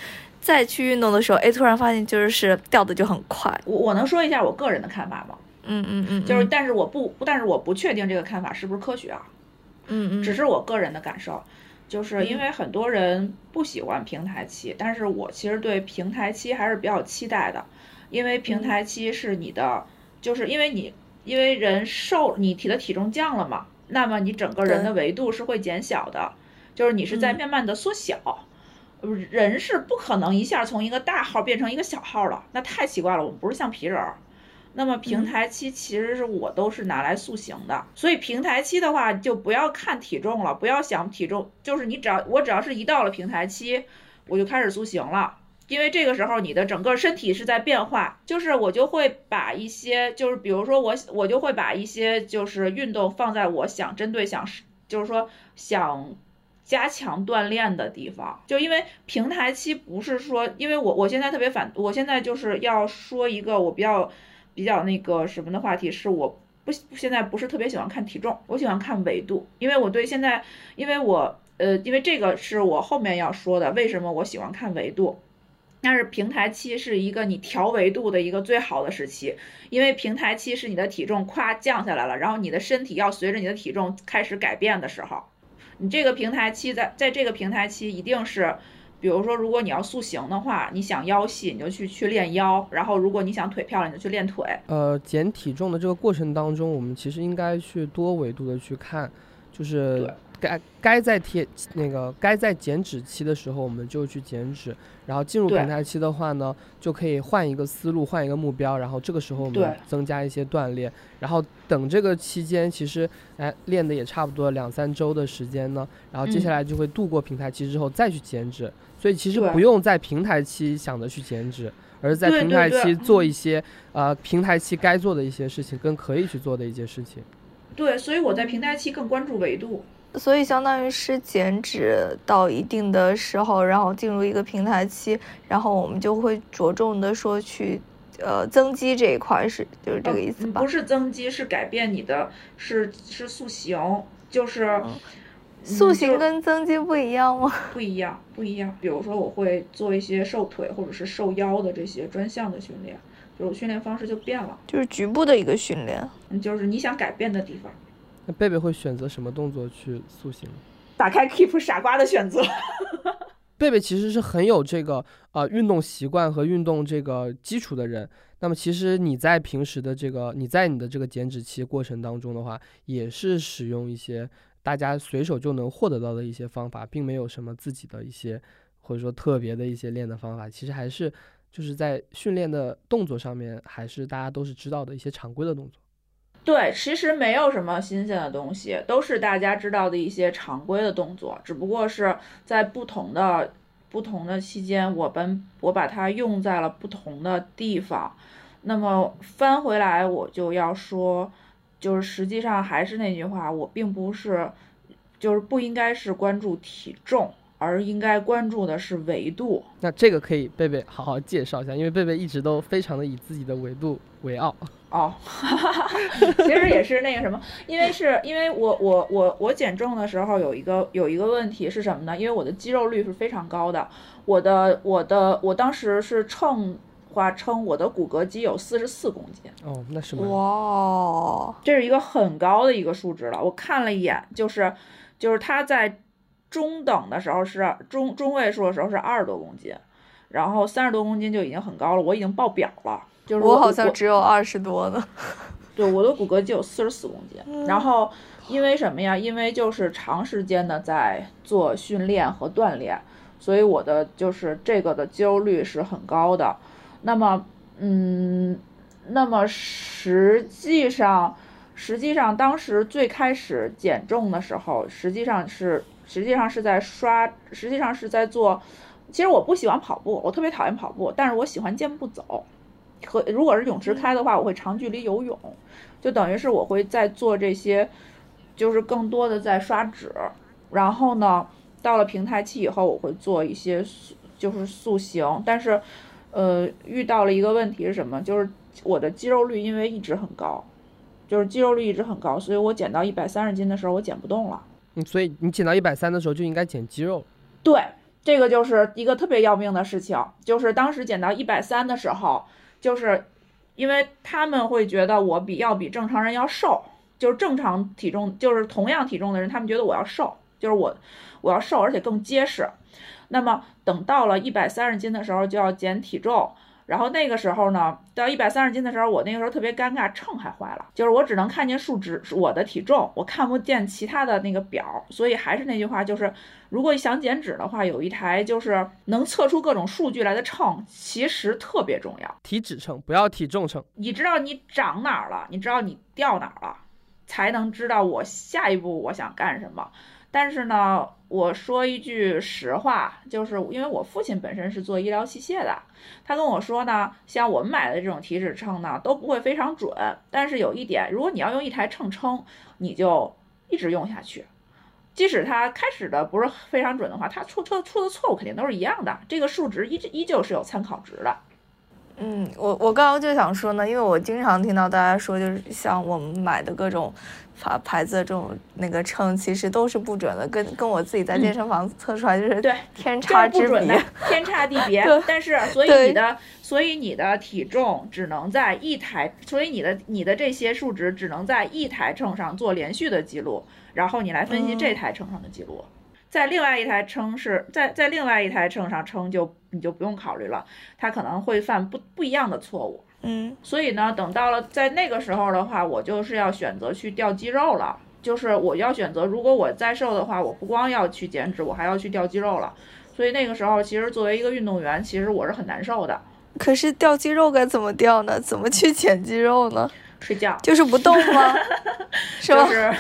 再去运动的时候，哎，突然发现就是掉的就很快，我我能说一下我个人的看法吗？嗯嗯嗯，就是，嗯。但是我不，但是我不确定这个看法是不是科学啊。嗯嗯，只是我个人的感受，就是因为很多人不喜欢平台期，但是我其实对平台期还是比较期待的，因为平台期是你的，就是因为你因为人瘦，你体的体重降了嘛，那么你整个人的维度是会减小的，就是你是在嗯。慢慢的缩小。呃人是不可能一下从一个大号变成一个小号的，那太奇怪了。我们不是橡皮人儿。那么平嗯台期其实是我都是拿来塑形的，所以平台期的话就不要看体重了，不要想体重，就是你只要我只要是一到了平台期，我就开始塑形了。因为这个时候你的整个身体是在变化，就是我就会把一些，就是比如说我我就会把一些就是运动放在我想针对想就是说想加强锻炼的地方。就因为平台期不是说，因为我我现在特别反，我现在就是要说一个我比较比较那个什么的话题，是我不现在不是特别喜欢看体重，我喜欢看维度，因为我对现在，因为我呃，因为这个是我后面要说的，为什么我喜欢看维度。但是平台期是一个你调维度的一个最好的时期，因为平台期是你的体重咵降下来了，然后你的身体要随着你的体重开始改变的时候，你这个平台期在在这个平台期一定是，比如说如果你要塑形的话，你想腰细你就去去练腰，然后如果你想腿漂亮你就去练腿。呃，减体重的这个过程当中，我们其实应该去多维度的去看，就是该该在贴那个该在减脂期的时候我们就去减脂。然后进入平台期的话呢，就可以换一个思路，换一个目标，然后这个时候我们增加一些锻炼，然后等这个期间，其实哎练的也差不多两三周的时间呢，然后接下来就会度过平台期之后再去减脂，所以其实不用在平台期想着去减脂，而是在平台期做一些呃平台期该做的一些事情，跟可以去做的一些事情。对，所以我在平台期更关注维度。所以相当于是减脂到一定的时候，然后进入一个平台期，然后我们就会着重的说去，呃，增肌这一块是就是这个意思吧？不是增肌，是改变你的，是是塑形，就是塑形跟增肌不一样吗？不一样，不一样。比如说我会做一些瘦腿或者是瘦腰的这些专项的训练，就是训练方式就变了，就是局部的一个训练，就是你想改变的地方。那贝贝会选择什么动作去塑形？打开 Keep 傻瓜的选择。贝贝其实是很有这个呃运动习惯和运动这个基础的人。那么其实你在平时的这个你在你的这个减脂期过程当中的话，也是使用一些大家随手就能获得到的一些方法，并没有什么自己的一些或者说特别的一些练的方法。其实还是就是在训练的动作上面，还是大家都是知道的一些常规的动作。对，其实没有什么新鲜的东西，都是大家知道的一些常规的动作，只不过是在不同的不同的期间，我们我把它用在了不同的地方。那么翻回来，我就要说，就是实际上还是那句话，我并不是，就是不应该是关注体重。而应该关注的是维度。那这个可以贝贝好好介绍一下，因为贝贝一直都非常的以自己的维度为傲。哦，其实也是那个什么，因为是因为我我我我减重的时候有一个有一个问题是什么呢？因为我的肌肉率是非常高的，我的我的我当时是称话称我的骨骼肌有四十四公斤。哦，那是哇，这是一个很高的一个数值了。我看了一眼，就是就是他在。中等的时候是中中位数的时候是二十多公斤，然后三十多公斤就已经很高了。我已经爆表了，就是我好像只有二十多呢。对，我的骨骼肌有四十四公斤。然后因为什么呀？因为就是长时间的在做训练和锻炼，所以我的就是这个的肌肉率是很高的。那么，嗯，那么实际上，实际上当时最开始减重的时候，实际上是。实际上是在刷，实际上是在做。其实我不喜欢跑步，我特别讨厌跑步，但是我喜欢健步走。和如果是泳池开的话，我会长距离游泳，就等于是我会在做这些，就是更多的在刷脂。然后呢，到了平台期以后，我会做一些塑，就是塑形。但是，呃，遇到了一个问题是什么？就是我的肌肉率因为一直很高，就是肌肉率一直很高，所以我减到一百三十斤的时候，我减不动了。所以你减到一百三的时候就应该减肌肉。对，这个就是一个特别要命的事情。就是当时减到一百三的时候，就是因为他们会觉得我比要比正常人要瘦，就是正常体重，就是同样体重的人，他们觉得我要瘦，就是我我要瘦，而且更结实。那么等到了一百三十斤的时候，就要减体重。然后那个时候呢，到一百三十斤的时候，我那个时候特别尴尬，秤还坏了，就是我只能看见数值，我的体重，我看不见其他的那个表。所以还是那句话，就是如果想减脂的话，有一台就是能测出各种数据来的秤，其实特别重要。体脂秤，不要体重秤。你知道你长哪儿了，你知道你掉哪儿了，才能知道我下一步我想干什么。但是呢，我说一句实话，就是因为我父亲本身是做医疗器械的，他跟我说呢，像我们买的这种体脂秤呢，都不会非常准。但是有一点，如果你要用一台秤称，你就一直用下去，即使它开始的不是非常准的话，它出错出的错误肯定都是一样的，这个数值依依旧是有参考值的。嗯，我我刚刚就想说呢，因为我经常听到大家说，就是像我们买的各种牌牌子的这种那个秤，其实都是不准的，跟跟我自己在健身房测出来就是对天差之别，天差地别。但是所以你的所以你的体重只能在一台，所以你的你的这些数值只能在一台秤上做连续的记录，然后你来分析这台秤上的记录。在另外一台称是在在另外一台秤上称就你就不用考虑了，他可能会犯不不一样的错误。嗯，所以呢，等到了在那个时候的话，我就是要选择去掉肌肉了。就是我要选择，如果我再瘦的话，我不光要去减脂，我还要去掉肌肉了。所以那个时候，其实作为一个运动员，其实我是很难受的。可是掉肌肉该怎么掉呢？怎么去减肌肉呢？睡觉，就是不动吗？是吧？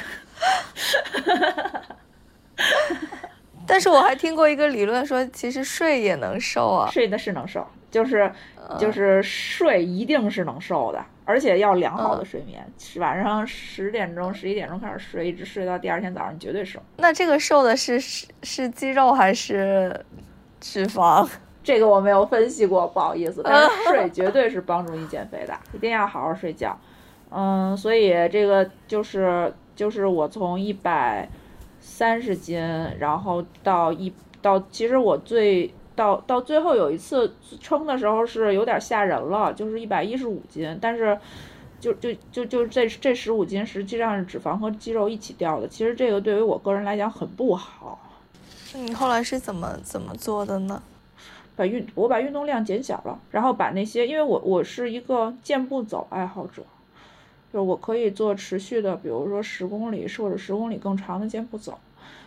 但是我还听过一个理论说，其实睡也能瘦啊。睡的是能瘦，就是就是睡一定是能瘦的，而且要良好的睡眠，晚上十点钟、十一点钟开始睡，一直睡到第二天早上，绝对瘦。那这个瘦的是是是肌肉还是脂肪？这个我没有分析过，不好意思。但是睡绝对是帮助你减肥的，一定要好好睡觉。嗯，所以这个就是就是我从一百。三十斤，然后到一到，其实我最到到最后有一次称的时候是有点吓人了，就是一百一十五斤，但是就就就就这这十五斤实际上是脂肪和肌肉一起掉的，其实这个对于我个人来讲很不好。那你后来是怎么怎么做的呢？把运我把运动量减小了，然后把那些因为我我是一个健步走爱好者。就是我可以做持续的，比如说十公里或者十公里更长的健步走，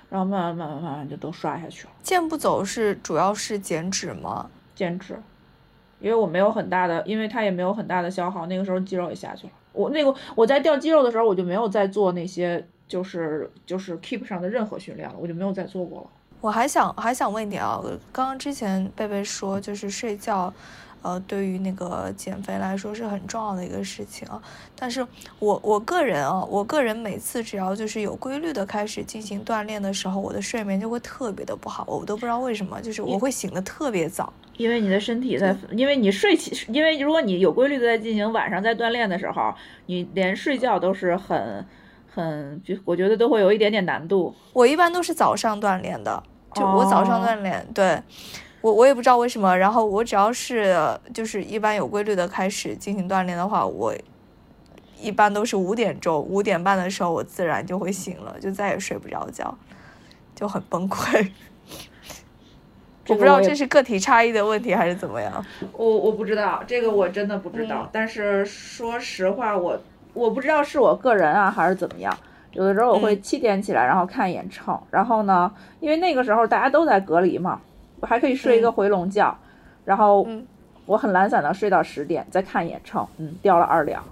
然后慢慢慢慢慢慢就都刷下去了。健步走是主要是减脂吗？减脂，因为我没有很大的，因为它也没有很大的消耗，那个时候肌肉也下去了。我那个我在掉肌肉的时候，我就没有再做那些就是就是 keep 上的任何训练了，我就没有再做过了。我还想还想问一点啊，刚刚之前贝贝说就是睡觉。呃，对于那个减肥来说是很重要的一个事情啊。但是我我个人啊，我个人每次只要就是有规律的开始进行锻炼的时候，我的睡眠就会特别的不好，我都不知道为什么，就是我会醒的特别早。因为你的身体在，因为你睡起，因为如果你有规律的在进行晚上在锻炼的时候，你连睡觉都是很很，就我觉得都会有一点点难度。我一般都是早上锻炼的，就我早上锻炼，对。我我也不知道为什么，然后我只要是就是一般有规律的开始进行锻炼的话，我一般都是五点钟五点半的时候，我自然就会醒了，就再也睡不着觉，就很崩溃。我不知道这是个体差异的问题还是怎么样。我我不知道这个我真的不知道，但是说实话，我我不知道是我个人啊还是怎么样。有的时候我会七点起来，然后看一眼秤，然后呢，因为那个时候大家都在隔离嘛。我还可以睡一个回笼觉，然后我很懒散的睡到十点，再看一眼秤，嗯，掉了二两，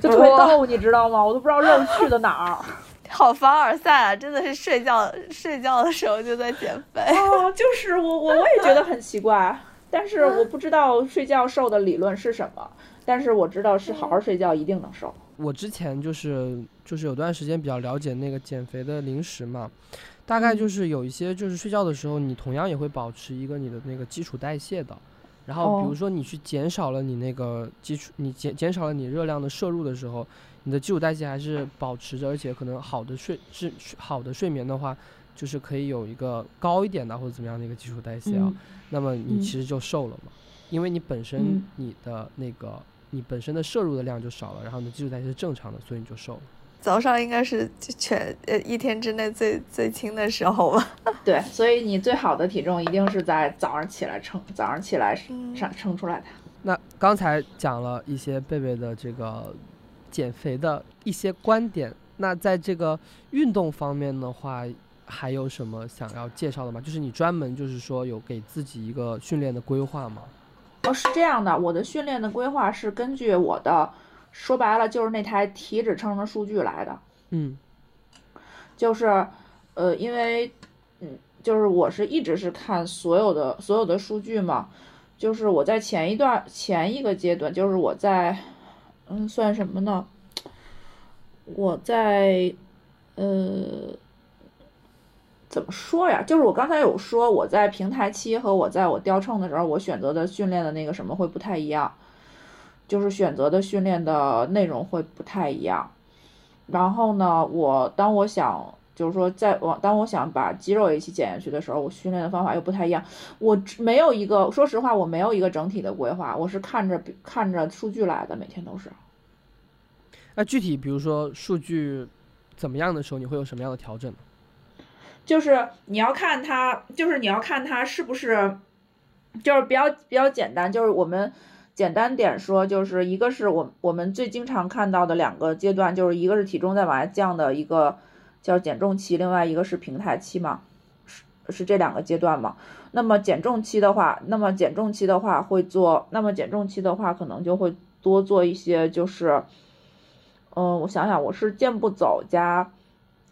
就特别逗，你知道吗？我都不知道肉去了哪儿。好凡尔赛啊！真的是睡觉睡觉的时候就在减肥。哦，就是我我我也觉得很奇怪，但是我不知道睡觉瘦的理论是什么，但是我知道是好好睡觉一定能瘦。我之前就是就是有段时间比较了解那个减肥的零食嘛。大概就是有一些，就是睡觉的时候，你同样也会保持一个你的那个基础代谢的。然后，比如说你去减少了你那个基础，你减减少了你热量的摄入的时候，你的基础代谢还是保持着，而且可能好的睡是好的睡眠的话，就是可以有一个高一点的或者怎么样的一个基础代谢啊。那么你其实就瘦了嘛，因为你本身你的那个你本身的摄入的量就少了，然后你的基础代谢是正常的，所以你就瘦了。早上应该是全呃一天之内最最轻的时候吧。对，所以你最好的体重一定是在早上起来称，早上起来上称出来的。那刚才讲了一些贝贝的这个减肥的一些观点，那在这个运动方面的话，还有什么想要介绍的吗？就是你专门就是说有给自己一个训练的规划吗？哦，是这样的，我的训练的规划是根据我的。说白了就是那台体脂秤的数据来的，嗯，就是，呃，因为，嗯，就是我是一直是看所有的所有的数据嘛，就是我在前一段前一个阶段，就是我在，嗯，算什么呢？我在，呃，怎么说呀？就是我刚才有说，我在平台期和我在我掉秤的时候，我选择的训练的那个什么会不太一样，就是选择的训练的内容会不太一样。然后呢，我当我想就是说在我当我想把肌肉一起减下去的时候，我训练的方法又不太一样。我没有一个，说实话，我没有一个整体的规划，我是看着看着数据来的，每天都是。那具体比如说数据怎么样的时候，你会有什么样的调整呢？就是你要看它，就是你要看它是不是，就是比较比较简单，就是我们简单点说，就是一个是我我们最经常看到的两个阶段，就是一个是体重在往下降的一个叫减重期，另外一个是平台期嘛，是是这两个阶段嘛。那么减重期的话，那么减重期的话会做，那么减重期的话可能就会多做一些，就是，嗯，我想想，我是健步走加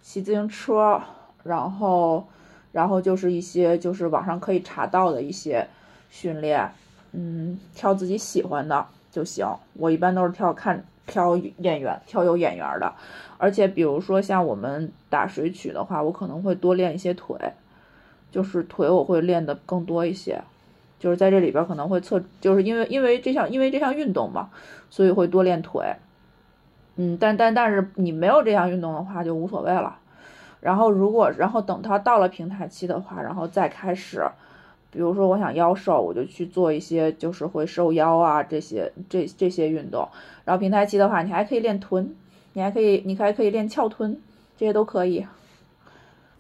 骑自行车。然后，然后就是一些就是网上可以查到的一些训练，嗯，挑自己喜欢的就行。我一般都是挑看挑演员，挑有演员的。而且比如说像我们打水曲的话，我可能会多练一些腿，就是腿我会练的更多一些。就是在这里边可能会测，就是因为因为这项因为这项运动嘛，所以会多练腿。嗯，但但但是你没有这项运动的话就无所谓了。然后，如果然后等他到了平台期的话，然后再开始，比如说我想腰瘦，我就去做一些就是会瘦腰啊这些这这些运动。然后平台期的话，你还可以练臀，你还可以你还可以练翘臀，这些都可以。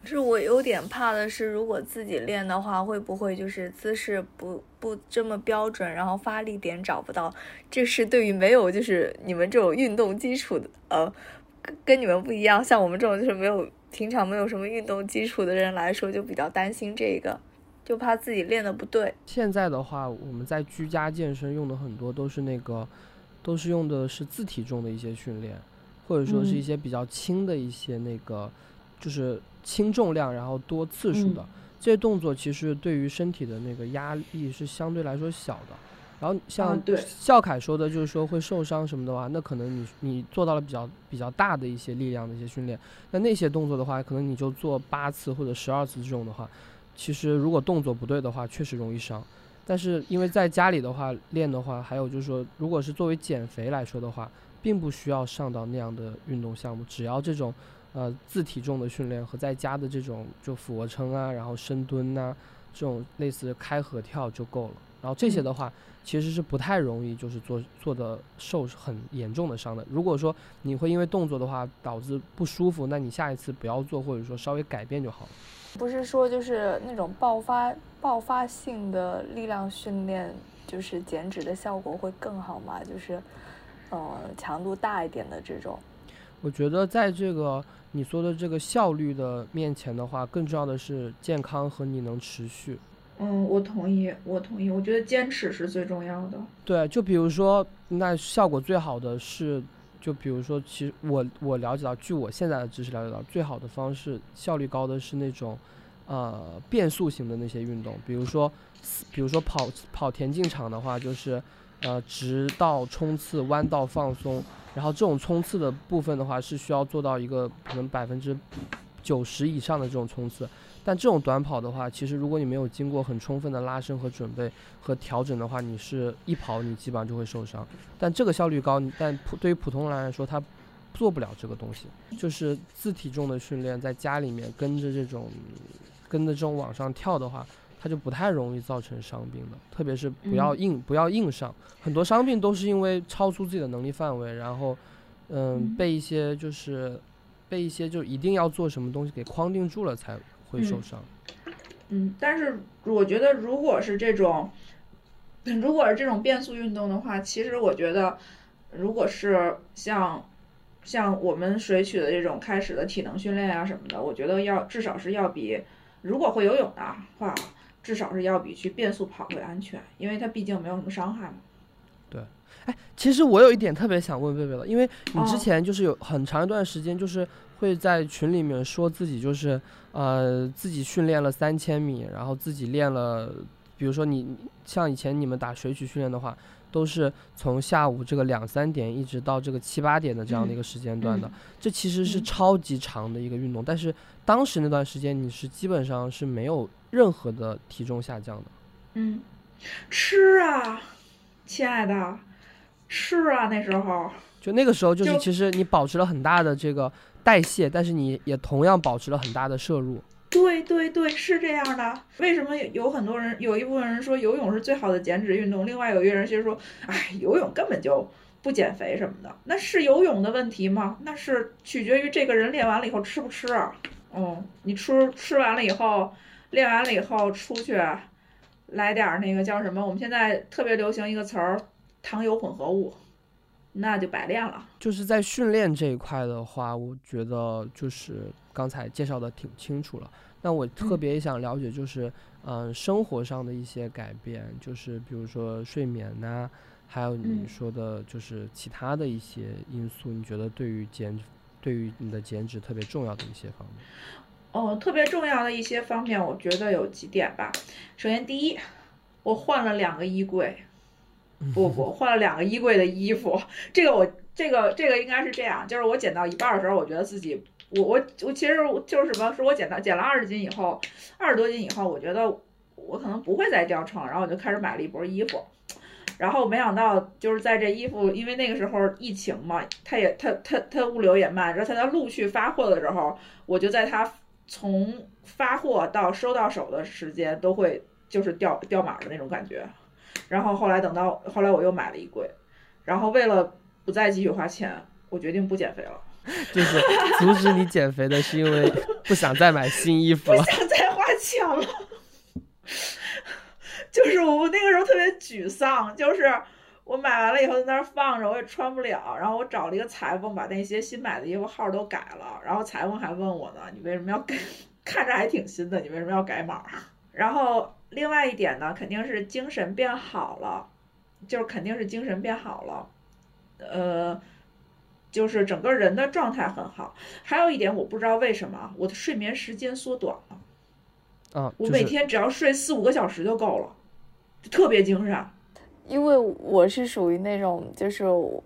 是我有点怕的是，如果自己练的话，会不会就是姿势不不这么标准，然后发力点找不到？这是对于没有就是你们这种运动基础的，呃，跟你们不一样，像我们这种就是没有。平常没有什么运动基础的人来说，就比较担心这个，就怕自己练的不对。现在的话，我们在居家健身用的很多都是那个，都是用的是自体重的一些训练，或者说是一些比较轻的一些那个，就是轻重量然后多次数的这些动作，其实对于身体的那个压力是相对来说小的。然后像笑凯说的，就是说会受伤什么的话，那可能你你做到了比较比较大的一些力量的一些训练，那那些动作的话，可能你就做八次或者十二次这种的话，其实如果动作不对的话，确实容易伤。但是因为在家里的话练的话，还有就是说，如果是作为减肥来说的话，并不需要上到那样的运动项目，只要这种呃自体重的训练和在家的这种就俯卧撑啊，然后深蹲呐，这种类似开合跳就够了。然后这些的话。其实是不太容易，就是做做的受很严重的伤的。如果说你会因为动作的话导致不舒服，那你下一次不要做，或者说稍微改变就好了。不是说就是那种爆发爆发性的力量训练，就是减脂的效果会更好吗？就是，呃，强度大一点的这种。我觉得在这个你说的这个效率的面前的话，更重要的是健康和你能持续。嗯，我同意，我同意。我觉得坚持是最重要的。对，就比如说，那效果最好的是，就比如说，其实我我了解到，据我现在的知识了解到，最好的方式，效率高的是那种，呃，变速型的那些运动，比如说，比如说跑跑田径场的话，就是，呃，直道冲刺，弯道放松，然后这种冲刺的部分的话，是需要做到一个可能百分之九十以上的这种冲刺。但这种短跑的话，其实如果你没有经过很充分的拉伸和准备和调整的话，你是一跑你基本上就会受伤。但这个效率高，但普对于普通人来说，他做不了这个东西。就是自体重的训练，在家里面跟着这种跟着这种往上跳的话，它就不太容易造成伤病的。特别是不要硬不要硬上，很多伤病都是因为超出自己的能力范围，然后嗯被一些就是被一些就一定要做什么东西给框定住了才。会受伤，嗯，但是我觉得，如果是这种，如果是这种变速运动的话，其实我觉得，如果是像像我们水曲的这种开始的体能训练啊什么的，我觉得要至少是要比如果会游泳的话，至少是要比去变速跑会安全，因为它毕竟没有什么伤害嘛。对，哎，其实我有一点特别想问贝贝了，因为你之前就是有很长一段时间就是会在群里面说自己就是。呃，自己训练了三千米，然后自己练了，比如说你像以前你们打水曲训练的话，都是从下午这个两三点一直到这个七八点的这样的一个时间段的，这其实是超级长的一个运动。但是当时那段时间你是基本上是没有任何的体重下降的。嗯，吃啊，亲爱的，吃啊，那时候就那个时候就是其实你保持了很大的这个代谢，但是你也同样保持了很大的摄入。对对对，是这样的。为什么有很多人，有一部分人说游泳是最好的减脂运动？另外有一个人就说，哎，游泳根本就不减肥什么的。那是游泳的问题吗？那是取决于这个人练完了以后吃不吃啊。嗯，你吃吃完了以后，练完了以后出去，来点那个叫什么？我们现在特别流行一个词儿，糖油混合物，那就白练了。就是在训练这一块的话，我觉得就是刚才介绍的挺清楚了。那我特别想了解，就是嗯，生活上的一些改变，就是比如说睡眠呐，还有你说的，就是其他的一些因素，你觉得对于减，对于你的减脂特别重要的一些方面？哦，特别重要的一些方面，我觉得有几点吧。首先，第一，我换了两个衣柜，不不，换了两个衣柜的衣服。这个我，这个这个应该是这样，就是我减到一半的时候，我觉得自己。我我我其实就是什么，是我减到减了二十斤以后，二十多斤以后，我觉得我可能不会再掉秤，然后我就开始买了一波衣服，然后没想到就是在这衣服，因为那个时候疫情嘛，它也它它它物流也慢，然后它在陆续发货的时候，我就在它从发货到收到手的时间都会就是掉掉码的那种感觉，然后后来等到后来我又买了一柜，然后为了不再继续花钱，我决定不减肥了。就是阻止你减肥的，是因为不想再买新衣服了，不想再花钱了。就是我那个时候特别沮丧，就是我买完了以后在那儿放着，我也穿不了。然后我找了一个裁缝，把那些新买的衣服号都改了。然后裁缝还问我呢：“你为什么要改？看着还挺新的，你为什么要改码？”然后另外一点呢，肯定是精神变好了，就是肯定是精神变好了。呃。就是整个人的状态很好，还有一点我不知道为什么我的睡眠时间缩短了，啊，我每天只要睡四五个小时就够了，特别精神。因为我是属于那种，就是我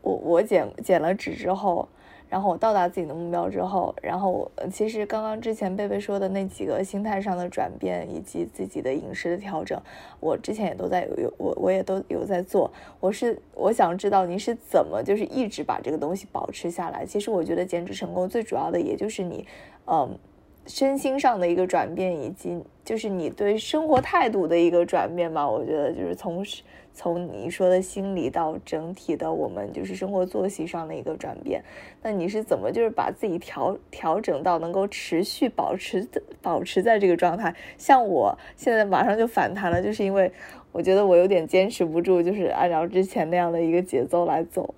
我减减了脂之后。然后我到达自己的目标之后，然后其实刚刚之前贝贝说的那几个心态上的转变以及自己的饮食的调整，我之前也都在有我我也都有在做。我是我想知道您是怎么就是一直把这个东西保持下来。其实我觉得减脂成功最主要的也就是你，嗯，身心上的一个转变，以及就是你对生活态度的一个转变吧。我觉得就是从。从你说的心理到整体的我们就是生活作息上的一个转变，那你是怎么就是把自己调调整到能够持续保持保持在这个状态？像我现在马上就反弹了，就是因为我觉得我有点坚持不住，就是按照之前那样的一个节奏来走。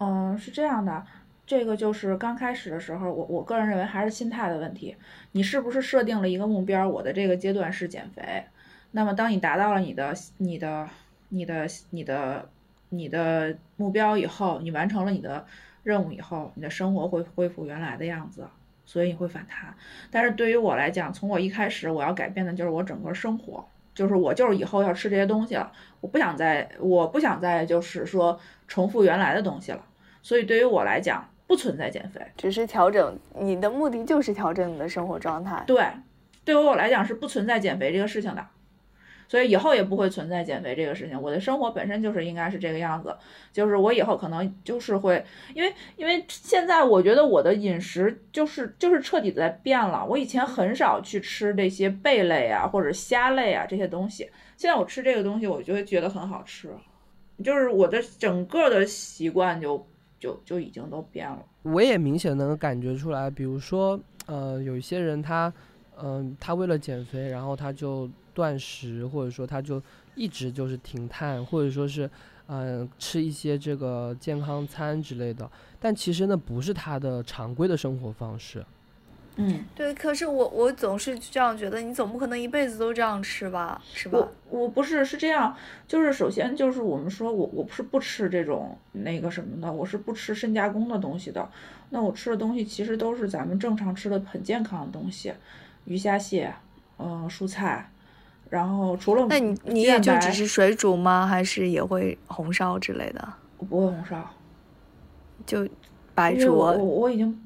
嗯，是这样的，这个就是刚开始的时候，我我个人认为还是心态的问题。你是不是设定了一个目标？我的这个阶段是减肥，那么当你达到了你的你的。你的你的你的目标以后，你完成了你的任务以后，你的生活会恢复原来的样子，所以你会反弹。但是对于我来讲，从我一开始我要改变的就是我整个生活，就是我就是以后要吃这些东西了，我不想再我不想再就是说重复原来的东西了。所以对于我来讲，不存在减肥，只是调整。你的目的就是调整你的生活状态。对，对于我来讲是不存在减肥这个事情的。所以以后也不会存在减肥这个事情。我的生活本身就是应该是这个样子，就是我以后可能就是会，因为因为现在我觉得我的饮食就是就是彻底在变了。我以前很少去吃这些贝类啊或者虾类啊这些东西，现在我吃这个东西，我就会觉得很好吃，就是我的整个的习惯就就就已经都变了。我也明显能感觉出来，比如说呃有一些人他嗯他为了减肥，然后他就。断食，或者说他就一直就是停碳，或者说是，嗯，吃一些这个健康餐之类的。但其实那不是他的常规的生活方式。嗯，对。可是我我总是这样觉得，你总不可能一辈子都这样吃吧？是吧？我我不是是这样，就是首先就是我们说我我不是不吃这种那个什么的，我是不吃深加工的东西的。那我吃的东西其实都是咱们正常吃的很健康的东西，鱼虾蟹，嗯，蔬菜。然后除了那你你也就只是水煮吗？还是也会红烧之类的？我不会红烧，就白灼。我我已经，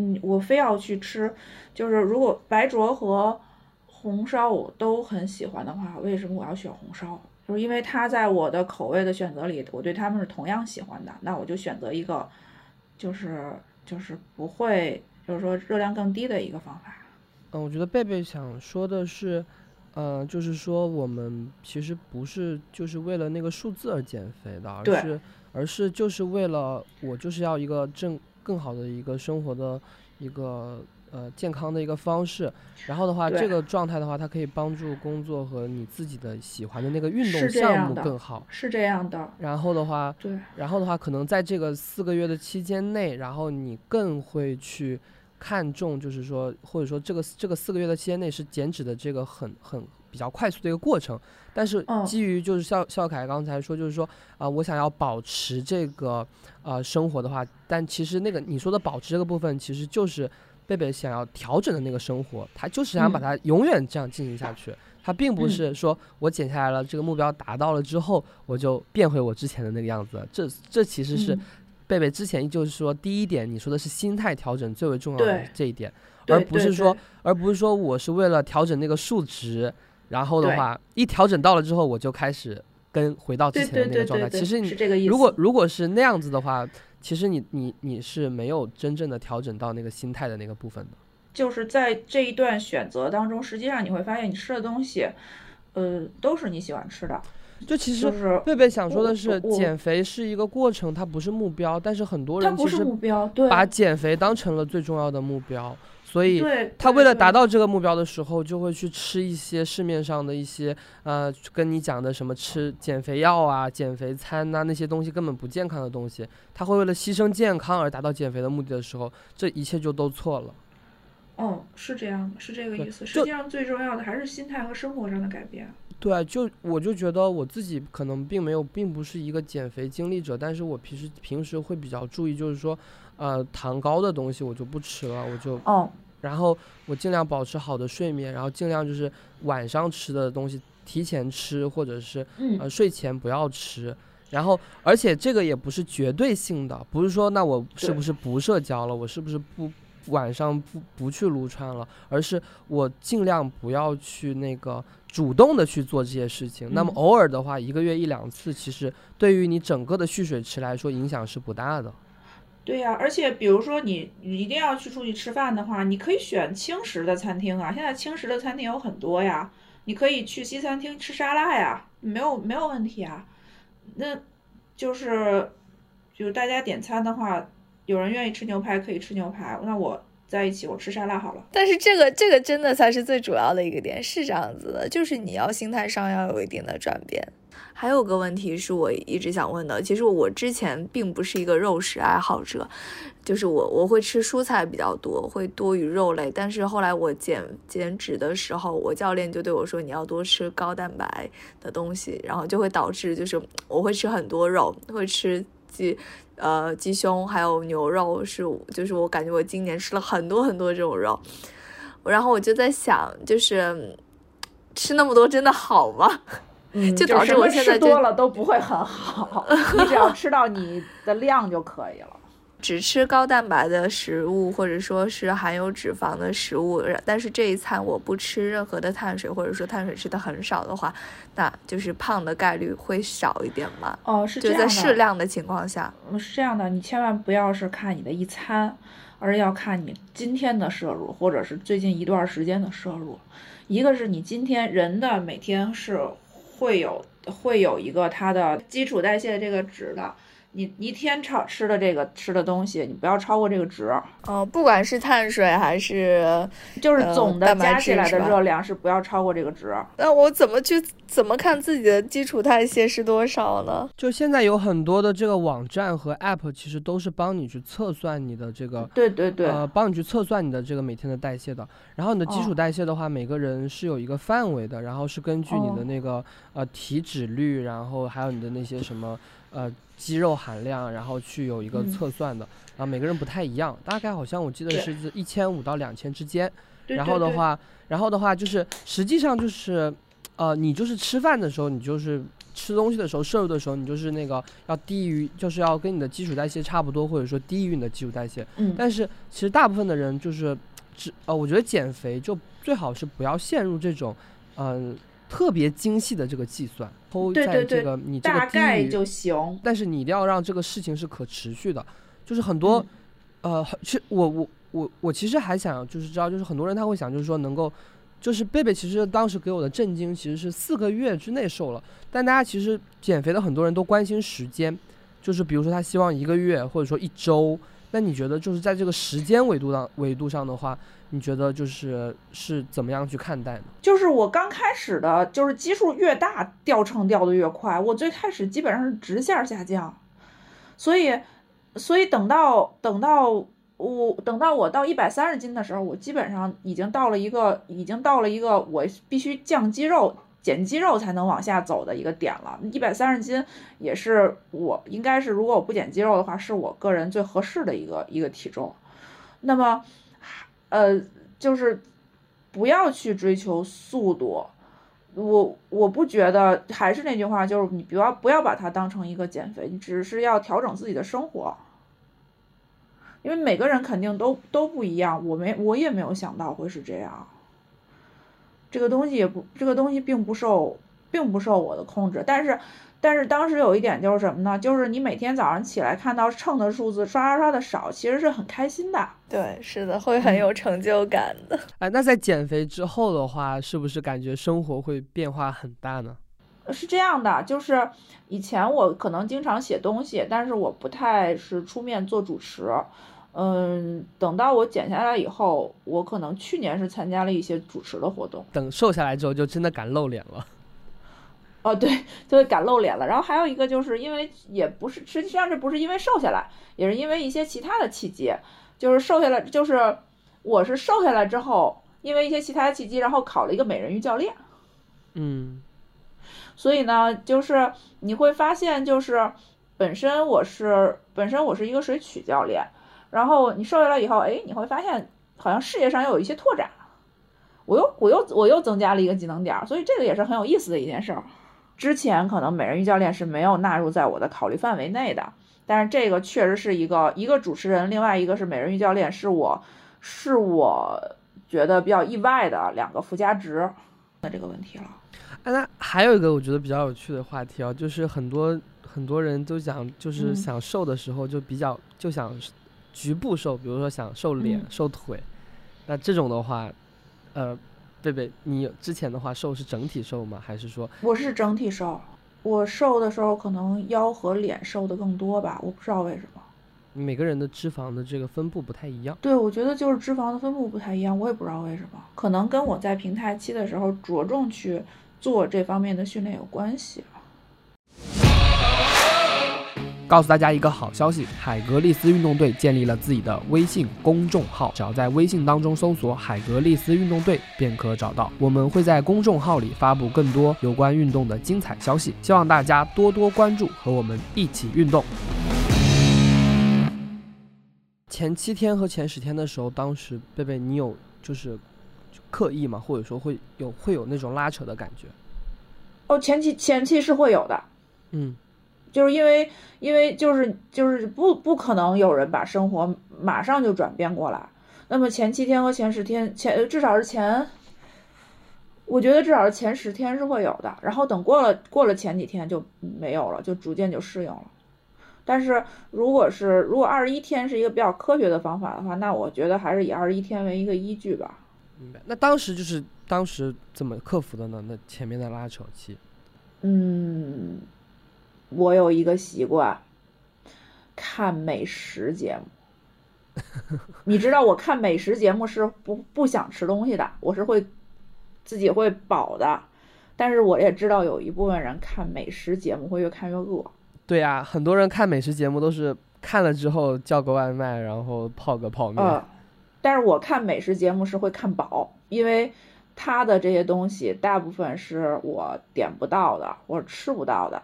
嗯，我非要去吃，就是如果白灼和红烧我都很喜欢的话，为什么我要选红烧？就是因为它在我的口味的选择里，我对他们是同样喜欢的，那我就选择一个，就是就是不会，就是说热量更低的一个方法。嗯，我觉得贝贝想说的是。呃，就是说，我们其实不是就是为了那个数字而减肥的，而是而是就是为了我就是要一个正更好的一个生活的一个呃健康的一个方式。然后的话，这个状态的话，它可以帮助工作和你自己的喜欢的那个运动项目更好。是这样的。然后的话，对。然后的话，可能在这个四个月的期间内，然后你更会去。看重就是说，或者说这个这个四个月的期间内是减脂的这个很很比较快速的一个过程，但是基于就是笑笑凯刚才说，就是说啊，我想要保持这个呃生活的话，但其实那个你说的保持这个部分，其实就是贝贝想要调整的那个生活，他就是想把它永远这样进行下去，他并不是说我减下来了，这个目标达到了之后，我就变回我之前的那个样子，这这其实是。贝贝之前就是说，第一点你说的是心态调整最为重要的这一点，而不是说，而不是说我是为了调整那个数值，然后的话一调整到了之后，我就开始跟回到之前的那个状态。其实你如果如果是那样子的话，其实你你你是没有真正的调整到那个心态的那个部分的。就是在这一段选择当中，实际上你会发现你吃的东西，呃，都是你喜欢吃的。就其实贝贝想说的是，减肥是一个过程，它不是目标。但是很多人其实把减肥当成了最重要的目标，所以他为了达到这个目标的时候，就会去吃一些市面上的一些呃，跟你讲的什么吃减肥药啊、减肥餐呐那些东西根本不健康的东西。他会为了牺牲健康而达到减肥的目的的时候，这一切就都错了。哦，是这样的，是这个意思。实际上最重要的还是心态和生活上的改变。对，就我就觉得我自己可能并没有，并不是一个减肥经历者，但是我平时平时会比较注意，就是说，呃，糖高的东西我就不吃了，我就，哦，然后我尽量保持好的睡眠，然后尽量就是晚上吃的东西提前吃，或者是呃睡前不要吃，然后而且这个也不是绝对性的，不是说那我是不是不社交了，我是不是不晚上不不去撸串了，而是我尽量不要去那个。主动的去做这些事情，那么偶尔的话，一个月一两次，其实对于你整个的蓄水池来说影响是不大的。对呀，而且比如说你你一定要去出去吃饭的话，你可以选轻食的餐厅啊，现在轻食的餐厅有很多呀，你可以去西餐厅吃沙拉呀，没有没有问题啊。那就是就是大家点餐的话，有人愿意吃牛排可以吃牛排，那我。在一起，我吃沙拉好了。但是这个这个真的才是最主要的一个点，是这样子的，就是你要心态上要有一定的转变。还有个问题是我一直想问的，其实我之前并不是一个肉食爱好者，就是我我会吃蔬菜比较多，会多于肉类。但是后来我减减脂的时候，我教练就对我说，你要多吃高蛋白的东西，然后就会导致就是我会吃很多肉，会吃鸡。呃，鸡胸还有牛肉是，就是我感觉我今年吃了很多很多这种肉，然后我就在想，就是吃那么多真的好吗？嗯，就导致我现在吃多了都不会很好，你只要吃到你的量就可以了。只吃高蛋白的食物，或者说是含有脂肪的食物，但是这一餐我不吃任何的碳水，或者说碳水吃的很少的话，那就是胖的概率会少一点嘛？哦，是这样的。就在适量的情况下，是这样的，你千万不要是看你的一餐，而要看你今天的摄入，或者是最近一段时间的摄入。一个是你今天人的每天是会有会有一个它的基础代谢这个值的。你一天超吃的这个吃的东西，你不要超过这个值。哦，不管是碳水还是，就是总的加起来的热量是不要超过这个值。那我怎么去怎么看自己的基础代谢是多少呢？就现在有很多的这个网站和 App，其实都是帮你去测算你的这个，对对对，呃，帮你去测算你的这个每天的代谢的。然后你的基础代谢的话，每个人是有一个范围的，然后是根据你的那个呃体脂率，然后还有你的那些什么呃。肌肉含量，然后去有一个测算的，然后每个人不太一样，大概好像我记得是一千五到两千之间。然后的话，然后的话就是实际上就是，呃，你就是吃饭的时候，你就是吃东西的时候摄入的时候，你就是那个要低于，就是要跟你的基础代谢差不多，或者说低于你的基础代谢。嗯，但是其实大部分的人就是，只呃，我觉得减肥就最好是不要陷入这种，嗯，特别精细的这个计算。对对对，大概就行。但是你一定要让这个事情是可持续的，就是很多，呃，其实我我我我其实还想就是知道，就是很多人他会想，就是说能够。就是贝贝，其实当时给我的震惊，其实是四个月之内瘦了。但大家其实减肥的很多人都关心时间，就是比如说他希望一个月或者说一周。那你觉得就是在这个时间维度上维度上的话，你觉得就是是怎么样去看待呢？就是我刚开始的，就是基数越大，掉秤掉的越快。我最开始基本上是直线下降，所以，所以等到等到。我等到我到一百三十斤的时候，我基本上已经到了一个，已经到了一个我必须降肌肉、减肌肉才能往下走的一个点了。一百三十斤也是我应该是，如果我不减肌肉的话，是我个人最合适的一个一个体重。那么，呃，就是不要去追求速度。我我不觉得，还是那句话，就是你不要不要把它当成一个减肥，你只是要调整自己的生活。因为每个人肯定都都不一样，我没我也没有想到会是这样。这个东西也不，这个东西并不受并不受我的控制。但是，但是当时有一点就是什么呢？就是你每天早上起来看到秤的数字刷刷刷的少，其实是很开心的。对，是的，会很有成就感的。哎，那在减肥之后的话，是不是感觉生活会变化很大呢？是这样的，就是以前我可能经常写东西，但是我不太是出面做主持。嗯，等到我减下来以后，我可能去年是参加了一些主持的活动。等瘦下来之后，就真的敢露脸了。哦，对，就会敢露脸了。然后还有一个，就是因为也不是，实际上这不是因为瘦下来，也是因为一些其他的契机。就是瘦下来，就是我是瘦下来之后，因为一些其他的契机，然后考了一个美人鱼教练。嗯。所以呢，就是你会发现，就是本身我是本身我是一个水曲教练。然后你瘦下来以后，哎，你会发现好像事业上又有一些拓展，我又我又我又增加了一个技能点，所以这个也是很有意思的一件事儿。之前可能美人鱼教练是没有纳入在我的考虑范围内的，但是这个确实是一个一个主持人，另外一个是美人鱼教练，是我是我觉得比较意外的两个附加值。那这个问题了，哎，那还有一个我觉得比较有趣的话题啊，就是很多很多人都想就是想瘦的时候就比较就想。局部瘦，比如说想瘦脸、瘦腿，那这种的话，呃，贝贝，你之前的话瘦是整体瘦吗？还是说我是整体瘦？我瘦的时候可能腰和脸瘦的更多吧，我不知道为什么。每个人的脂肪的这个分布不太一样。对，我觉得就是脂肪的分布不太一样，我也不知道为什么，可能跟我在平台期的时候着重去做这方面的训练有关系。告诉大家一个好消息，海格力斯运动队建立了自己的微信公众号，只要在微信当中搜索“海格力斯运动队”便可找到。我们会在公众号里发布更多有关运动的精彩消息，希望大家多多关注，和我们一起运动。前七天和前十天的时候，当时贝贝你有就是刻意吗？或者说会有会有那种拉扯的感觉？哦，前期前期是会有的，嗯。就是因为，因为就是就是不不可能有人把生活马上就转变过来。那么前七天和前十天，前至少是前，我觉得至少是前十天是会有的。然后等过了过了前几天就没有了，就逐渐就适应了。但是如果是如果二十一天是一个比较科学的方法的话，那我觉得还是以二十一天为一个依据吧。明白。那当时就是当时怎么克服的呢？那前面的拉扯期，嗯。我有一个习惯，看美食节目。你知道，我看美食节目是不不想吃东西的，我是会自己会饱的。但是我也知道，有一部分人看美食节目会越看越饿。对呀，很多人看美食节目都是看了之后叫个外卖，然后泡个泡面。嗯，但是我看美食节目是会看饱，因为他的这些东西大部分是我点不到的，或者吃不到的。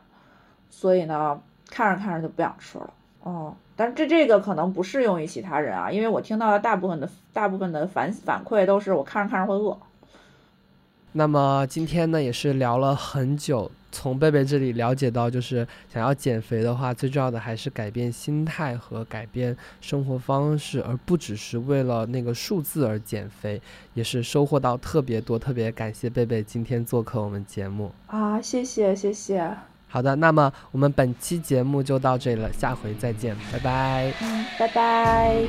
所以呢，看着看着就不想吃了哦。但是这这个可能不适用于其他人啊，因为我听到的大部分的大部分的反反馈都是我看着看着会饿。那么今天呢，也是聊了很久。从贝贝这里了解到，就是想要减肥的话，最重要的还是改变心态和改变生活方式，而不只是为了那个数字而减肥，也是收获到特别多。特别感谢贝贝今天做客我们节目啊，谢谢谢谢。好的，那么我们本期节目就到这里了。下回再见，拜拜。嗯，拜拜。